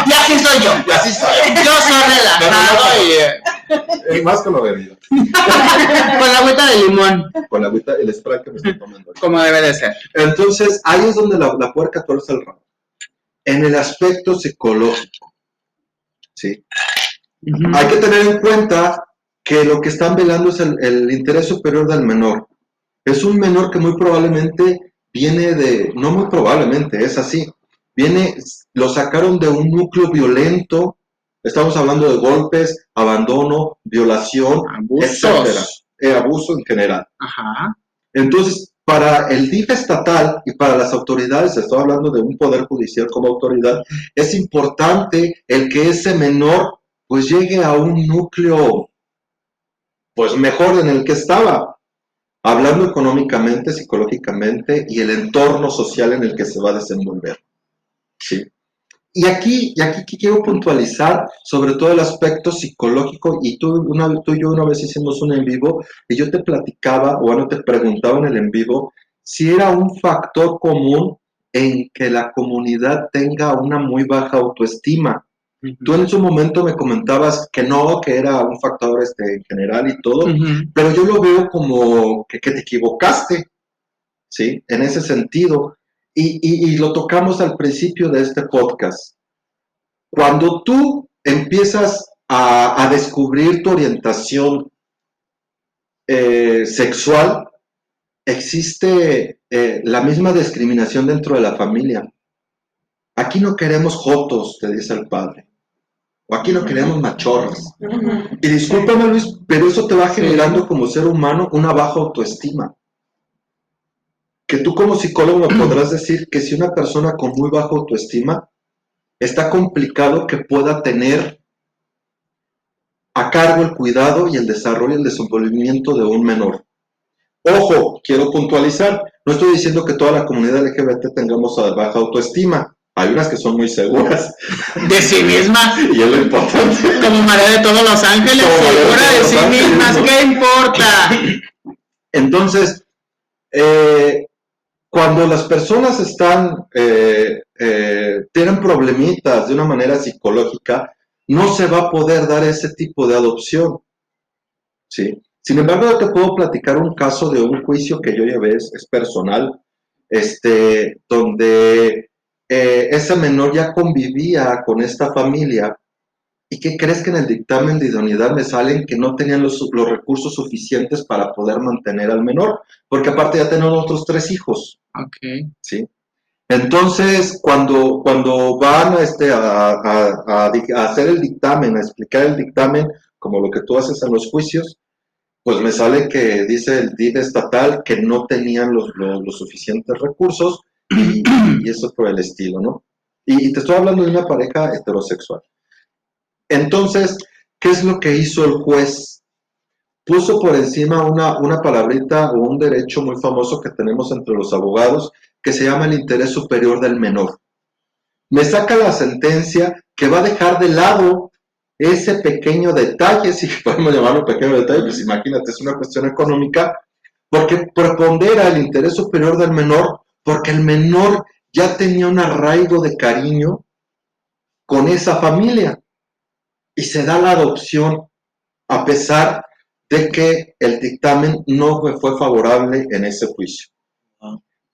y así soy yo. Y así soy. Yo soy relajado y eh, más con la bebida, con la agüita de limón, con la agüita, el spray que me estoy tomando. como debe de ser. Entonces, ahí es donde la, la puerca tuerce el rabo. En el aspecto psicológico. ¿sí? Hay que tener en cuenta que lo que están velando es el, el interés superior del menor. Es un menor que muy probablemente viene de, no muy probablemente, es así, viene, lo sacaron de un núcleo violento, estamos hablando de golpes, abandono, violación, etcétera, Abusos. eh, abuso en general. Ajá. Entonces, para el DIF estatal y para las autoridades, estoy hablando de un poder judicial como autoridad, es importante el que ese menor pues llegue a un núcleo pues mejor en el que estaba, hablando económicamente, psicológicamente y el entorno social en el que se va a desenvolver. Sí. Y aquí, y aquí quiero puntualizar sobre todo el aspecto psicológico, y tú, una, tú y yo una vez hicimos un en vivo, y yo te platicaba, o bueno, te preguntaba en el en vivo, si era un factor común en que la comunidad tenga una muy baja autoestima. Tú en su momento me comentabas que no, que era un factor este, en general y todo, pero yo lo veo como que, que te equivocaste, ¿sí? En ese sentido. Y, y- y lo tocamos al principio de este podcast. Cuando tú empiezas a, a descubrir tu orientación eh, sexual, existe eh, la misma discriminación dentro de la familia. Aquí no queremos jotos, te dice el padre. O aquí no queremos machorras. Y discúlpame Luis, pero eso te va generando como ser humano una baja autoestima. Que tú como psicólogo me podrás decir que si una persona con muy baja autoestima está complicado que pueda tener a cargo el cuidado y el desarrollo y el desenvolvimiento de un menor. Ojo, quiero puntualizar, no estoy diciendo que toda la comunidad LGBT tengamos baja autoestima. Hay unas que son muy seguras De sí misma. y es lo importante. Como María de todos los ángeles, de segura de todos sí mismas. ¿qué importa? Entonces, eh, cuando las personas están, eh, eh, tienen problemitas de una manera psicológica, no se va a poder dar ese tipo de adopción. ¿sí? Sin embargo, yo te puedo platicar un caso de un juicio que yo llevé, es, es personal, este, donde eh, ese menor ya convivía con esta familia. ¿Y qué crees que en el dictamen de idoneidad me salen que no tenían los, los recursos suficientes para poder mantener al menor? Porque aparte ya tenían otros tres hijos. Ok. ¿sí? Entonces, cuando, cuando van a, este, a, a- a a hacer el dictamen, a explicar el dictamen, como lo que tú haces en los juicios, pues me sale que dice el DID estatal que no tenían los, los- los suficientes recursos y, y eso por el estilo, ¿no? Y, y te estoy hablando de una pareja heterosexual. Entonces, ¿qué es lo que hizo el juez? Puso por encima una, una palabrita o un derecho muy famoso que tenemos entre los abogados que se llama el interés superior del menor. Me saca la sentencia que va a dejar de lado ese pequeño detalle, si podemos llamarlo pequeño detalle, pues imagínate, es una cuestión económica, porque prepondera el interés superior del menor, porque el menor ya tenía un arraigo de cariño con esa familia y se da la adopción a pesar de que el dictamen no fue, favorable en ese juicio.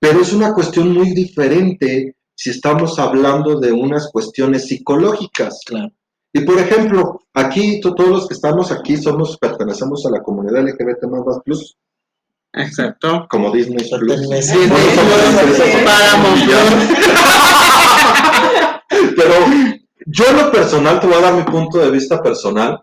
Pero es una cuestión muy diferente si estamos hablando de unas cuestiones psicológicas. Claro. Y por ejemplo, aquí to- todos los que estamos aquí somos pertenecemos a la comunidad LGBT más plus, Exacto. como Disney Plus. Pertenece- Sí, Bueno, sí, somos sí, empresas- Paramount Pero yo en lo personal, te voy a dar mi punto de vista personal.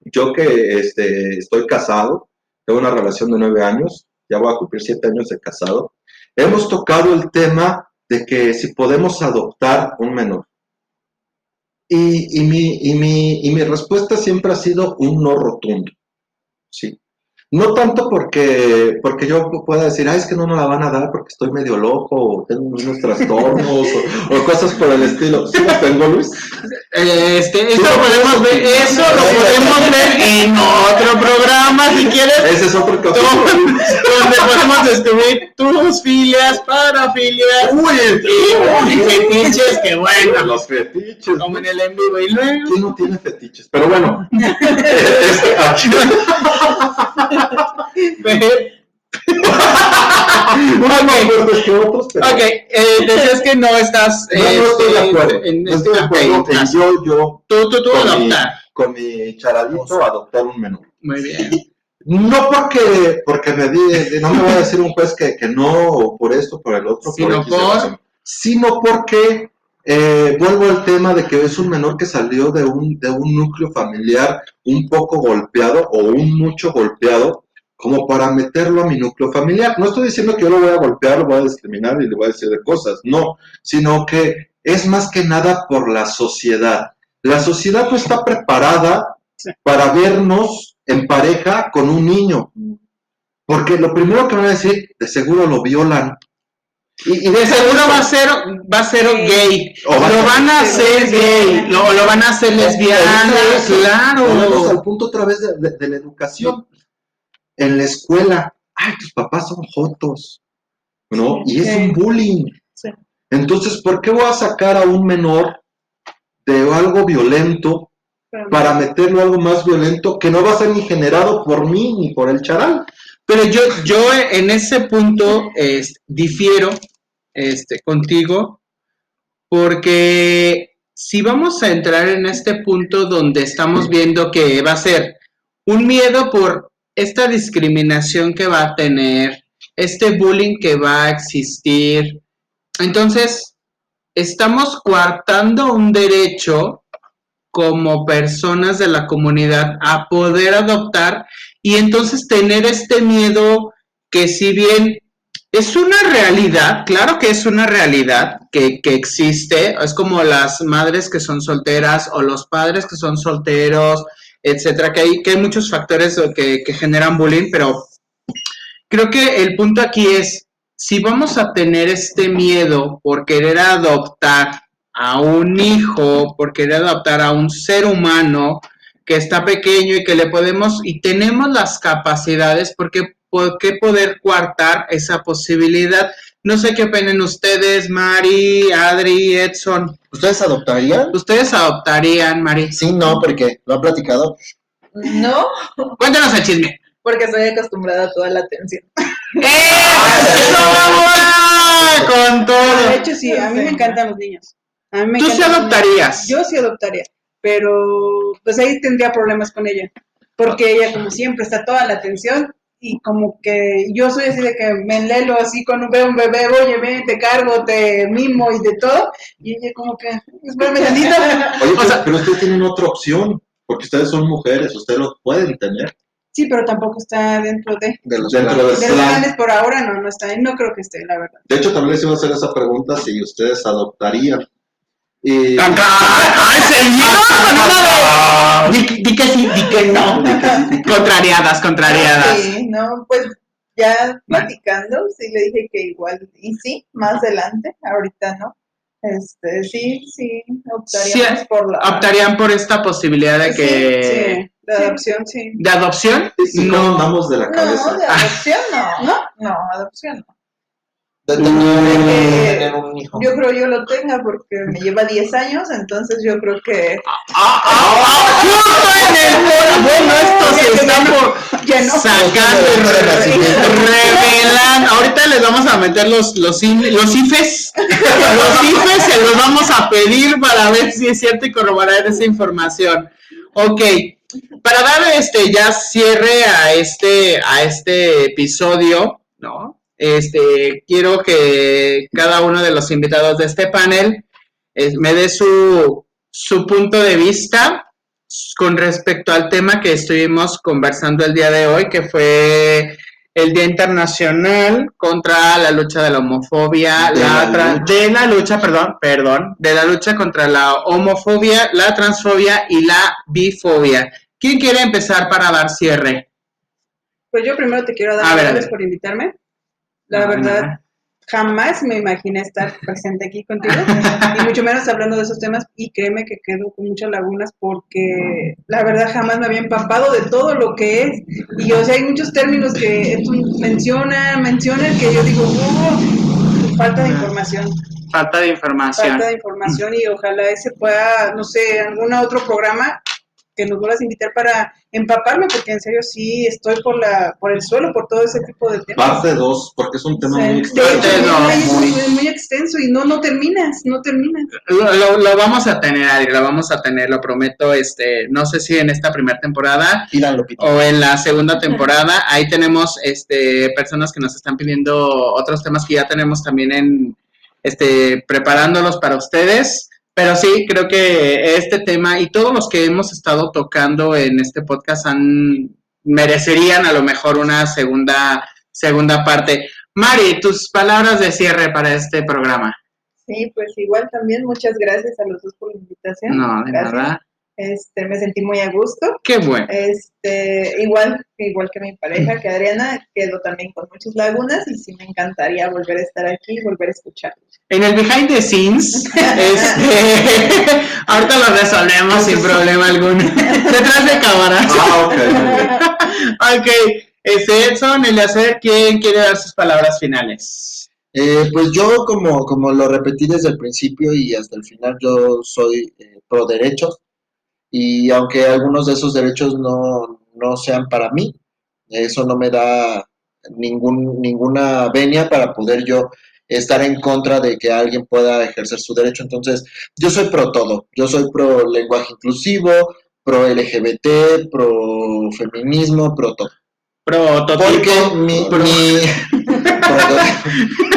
Yo que este, estoy casado, tengo una relación de nueve años, ya voy a cumplir siete años de casado. Hemos tocado el tema de que si podemos adoptar un menor. Y, mi, y, mi, y mi respuesta siempre ha sido un no rotundo. Sí. No tanto porque, porque yo pueda decir, ay, es que no nos la van a dar porque estoy medio loco o tengo unos trastornos o, o cosas por el estilo. ¿Sí las tengo, Luis? Este, eso lo podemos ver, eso lo podemos ver en otro programa si quieres, Ese es otro caso. donde podemos descubrir tus filias, parafilias y fetiches que bueno, Los fetiches. como en el en vivo y luego. ¿Quién no tiene fetiches? Pero bueno, es Ok, eh, decías que no estás no, no estoy de este, acuerdo. en- No estoy de acuerdo en yo, yo, Tú, tú, tú con mi, adoptar. con mi charadito adoptar un menor. Muy bien. No porque, porque me di, no me va a decir un juez que, que no, o por esto, por el otro, Sino por- razón. sino porque eh, vuelvo al tema de que es un menor que salió de un, de un núcleo familiar un poco golpeado o un mucho golpeado, como para meterlo a mi núcleo familiar. No estoy diciendo que yo lo voy a golpear, lo voy a discriminar y le voy a decir de cosas, no, sino que es más que nada por la sociedad. La sociedad no está preparada Sí. para vernos en pareja con un niño. Porque lo primero que van a decir, de seguro lo violan. Y, y De seguro va a ser, va a ser gay. O va a lo van a hacer gay. Lo, lo van a hacer lesbiana. Volvemos Claro. al punto otra vez de, de- de la educación. En la escuela, ay, tus papás son jotos, ¿no? Y es Sí. un bullying. Sí. Entonces, ¿por qué voy a sacar a un menor de algo violento para meterlo a algo más violento que no va a ser ni generado por mí ni por el charal? Pero yo, yo en ese punto difiero este, contigo, porque si vamos a entrar en este punto donde estamos viendo que va a ser un miedo por esta discriminación que va a tener, este bullying que va a existir, entonces estamos coartando un derecho como personas de la comunidad a poder adoptar y entonces tener este miedo que si bien es una realidad, claro que es una realidad que, que existe, es como las madres que son solteras o los padres que son solteros, etcétera, que hay, que hay muchos factores que, que generan bullying, pero creo que el punto aquí es, si vamos a tener este miedo por querer adoptar a un hijo, por querer adoptar a un ser humano que está pequeño y que le podemos, y tenemos las capacidades, porque ¿por qué poder coartar esa posibilidad? No sé qué opinan ustedes, Mari, Adri, Edson. ¿Ustedes adoptarían? ¿Ustedes adoptarían, Mari? Sí, no, porque lo han platicado. No, Cuéntanos el chisme. porque estoy acostumbrada a toda la atención. ¡Eso! Con De todo. hecho, sí, a mí me encantan los niños. A mí me ¿Tú sí adoptarías? Yo sí adoptaría, pero pues ahí tendría problemas con ella, porque ella como siempre está toda la atención y como que yo soy así de que me enlelo así cuando veo un bebé, oye, ven, te cargo, te mimo y de todo, y ella como que, espérame tantito. Oye, O pero, sea- pero ustedes tienen otra opción, porque ustedes son mujeres, ustedes lo pueden tener. Sí, pero tampoco está dentro de, De los Dentro planes. de los plan. planes por ahora, no, no está, no creo que esté, la verdad. De hecho, también les iba a hacer esa pregunta si ustedes adoptarían. De- Di, di que sí, di que no. Contrariadas, contrariadas. Sí, no, pues ya platicando, sí le dije que igual, y sí, más adelante, ahorita no. Este, sí, sí, optaríamos Sí, por la... ¿Optarían por esta posibilidad de que... Sí, de adopción, sí. ¿De adopción? ¿Y cómo andamos de la cabeza? No, de adopción no. No, no, adopción no. De tener, Mm. de tener un hijo. Yo creo yo lo tenga porque me lleva 10 años, entonces yo creo que ¡Ah, ah, ah! ¡Justo en el! Bueno, esto se está por ya no. sacando y re- revelando. Ahorita les vamos a meter los, los, los IFES. Los IFES se los vamos a pedir para ver si es cierto y corroborar esa información. Ok. Para dar este ya cierre a este, a este episodio, ¿no? Este, quiero que cada uno de los invitados de este panel eh, me dé su, su punto de vista con respecto al tema que estuvimos conversando el día de hoy, que fue el Día Internacional contra la lucha de la homofobia, De la lucha. de la lucha, perdón, perdón, de la lucha contra la homofobia, la transfobia y la bifobia. ¿Quién quiere empezar para dar cierre? Pues yo primero te quiero dar las gracias por invitarme. La verdad, jamás me imaginé estar presente aquí contigo, y mucho menos hablando de esos temas, y créeme que quedo con muchas lagunas porque la verdad jamás me había empapado de todo lo que es, y o sea, hay muchos términos que tú menciona, mencionan que yo digo, "Oh, falta de información, Falta de información. falta de información, y ojalá ese pueda, no sé, algún otro programa que nos vuelvas a invitar para empaparme, porque en serio sí estoy por la por el suelo, por todo ese tipo de temas. Parte 2, porque es un tema muy extenso. Es muy- muy, muy extenso y no, no terminas, no terminas. Lo, lo- lo vamos a tener, Adri, lo vamos a tener, lo prometo, este, no sé si en esta primera temporada o en la segunda temporada. Ahí tenemos este personas que nos están pidiendo otros temas que ya tenemos también en este preparándolos para ustedes. Pero sí, creo que este tema y todos los que hemos estado tocando en este podcast han merecerían a lo mejor una segunda segunda parte. Mari, tus palabras de cierre para este programa. Sí, pues igual también muchas gracias a los dos por la invitación. No, de Gracias. nada. Este, me sentí muy a gusto. Qué bueno. Este, igual, igual que mi pareja, que Adriana, quedó también con muchas lagunas y sí me encantaría volver a estar aquí y volver a escucharlos. En el behind the scenes, este, ahorita lo resolvemos sin problema alguno. Detrás de cámaras. Ah, ok. Ok, este Edson, el hacer, ¿quién quiere dar sus palabras finales? Eh, pues yo, como, como lo repetí desde el principio y hasta el final, yo soy eh, pro derechos. Y aunque algunos de esos derechos no, no sean para mí, eso no me da ningún, ninguna venia para poder yo estar en contra de que alguien pueda ejercer su derecho. Entonces, yo soy pro todo. Yo soy pro lenguaje inclusivo, pro LGBT, pro feminismo, pro todo. Porque mi, pro- mi-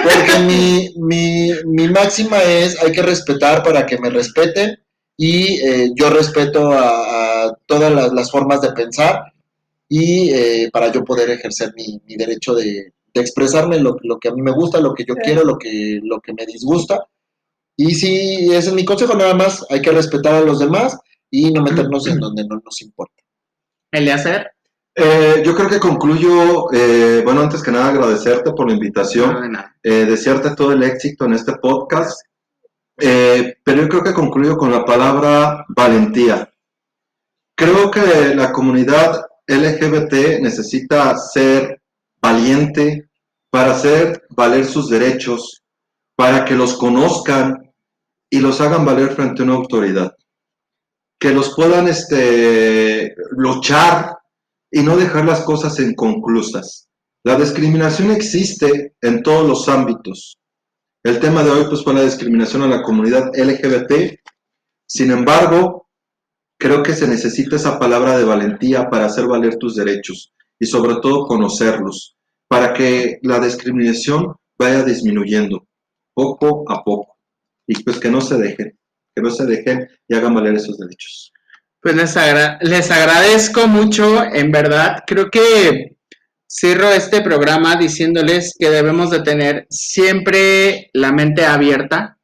porque mi, mi, mi máxima es hay que respetar para que me respeten y eh, yo respeto a, a todas las, las formas de pensar y eh, para yo poder ejercer mi, mi derecho de, de expresarme lo, lo que a mí me gusta, lo que yo Sí. quiero, lo que, lo que me disgusta. Y sí, ese es mi consejo nada más, hay que respetar a los demás y no meternos en donde no nos importa. El de hacer. Eh, yo creo que concluyo, eh, bueno, antes que nada agradecerte por la invitación. No, de nada. eh, desearte todo el éxito en este podcast, eh, pero yo creo que concluyo con la palabra valentía. Creo que la comunidad LGBT necesita ser valiente para hacer valer sus derechos, para que los conozcan y los hagan valer frente a una autoridad. Que los puedan este, luchar y no dejar las cosas inconclusas. La discriminación existe en todos los ámbitos. El tema de hoy pues fue la discriminación a la comunidad LGBT. Sin embargo, creo que se necesita esa palabra de valentía para hacer valer tus derechos y sobre todo conocerlos, para que la discriminación vaya disminuyendo poco a poco y pues que no se dejen, que no se dejen y hagan valer esos derechos. Pues les, agra- les agradezco mucho, en verdad. Creo que cierro este programa diciéndoles que debemos de tener siempre la mente abierta,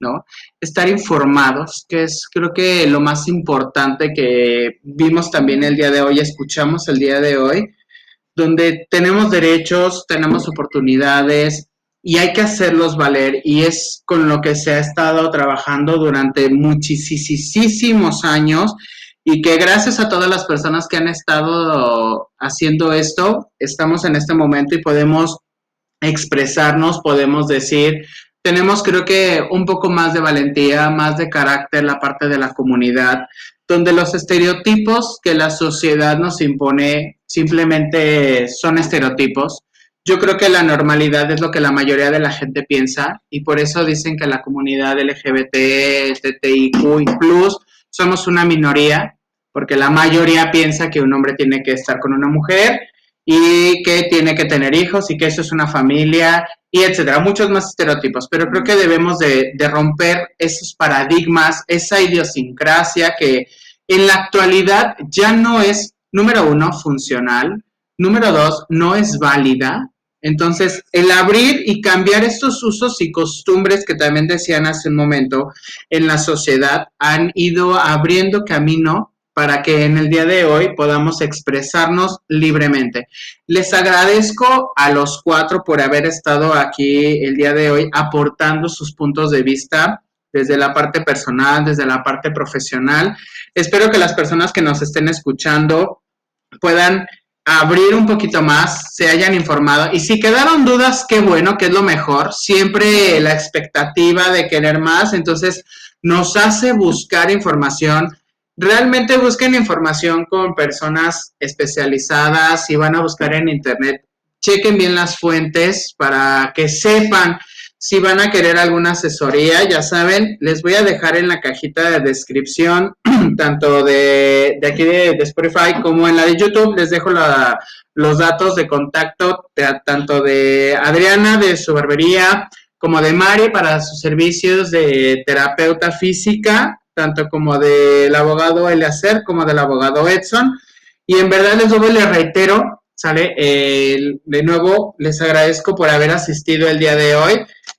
¿no? Estar informados, que es creo que lo más importante que vimos también el día de hoy, escuchamos el día de hoy, donde tenemos derechos, tenemos oportunidades y hay que hacerlos valer y es con lo que se ha estado trabajando durante muchísimos años y que gracias a todas las personas que han estado haciendo esto, estamos en este momento y podemos expresarnos, podemos decir, tenemos creo que un poco más de valentía, más de carácter la parte de la comunidad, donde los estereotipos que la sociedad nos impone simplemente son estereotipos. Yo creo que la normalidad es lo que la mayoría de la gente piensa y por eso dicen que la comunidad LGBT, TTIQ y plus somos una minoría, porque la mayoría piensa que un hombre tiene que estar con una mujer y que tiene que tener hijos y que eso es una familia y etcétera, muchos más estereotipos, pero creo que debemos de, romper esos paradigmas, esa idiosincrasia que en la actualidad ya no es, número uno, funcional, número dos, no es válida. Entonces, el abrir y cambiar estos usos y costumbres que también decían hace un momento en la sociedad han ido abriendo camino para que en el día de hoy podamos expresarnos libremente. Les agradezco a los cuatro por haber estado aquí el día de hoy aportando sus puntos de vista desde la parte personal, desde la parte profesional. Espero que las personas que nos estén escuchando puedan abrir un poquito más, se hayan informado. Y si quedaron dudas, qué bueno, que es lo mejor. Siempre la expectativa de querer más, entonces nos hace buscar información realmente busquen información con personas especializadas, si van a buscar en internet, chequen bien las fuentes para que sepan si van a querer alguna asesoría, ya saben, les voy a dejar en la cajita de descripción, tanto de, aquí de, Spotify como en la de YouTube, les dejo los datos de contacto tanto de Adriana de su barbería como de Mari para sus servicios de terapeuta física tanto como del abogado Eleazer como del abogado Edson. Y en verdad les doy, les reitero, ¿sale? de nuevo, les agradezco por haber asistido el día de hoy.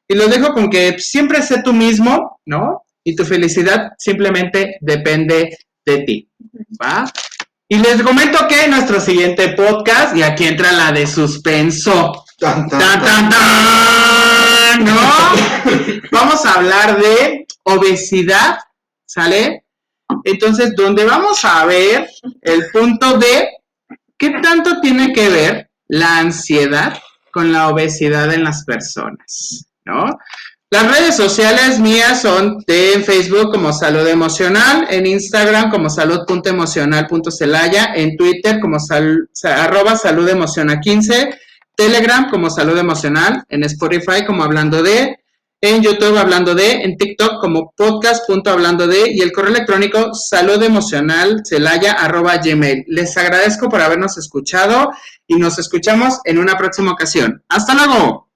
Y los dejo con que siempre sé tú mismo, ¿no? Y tu felicidad simplemente depende de ti, ¿va? Y les comento que nuestro siguiente podcast, y aquí entra la de suspenso. Tan, tan, tan, tan, ¿no? Vamos a hablar de obesidad ¿sale? Entonces, donde vamos a ver el punto de qué tanto tiene que ver la ansiedad con la obesidad en las personas, ¿no? Las redes sociales mías son de en Facebook como Salud Emocional, en Instagram como salud.emocional.celaya, en Twitter como sal, arroba salud 15, Telegram como Salud Emocional, en Spotify como Hablando de, en YouTube hablando de, en TikTok como podcast.hablando de y el correo electrónico salud emocional arroba gmail. Les agradezco por habernos escuchado y nos escuchamos en una próxima ocasión. Hasta luego.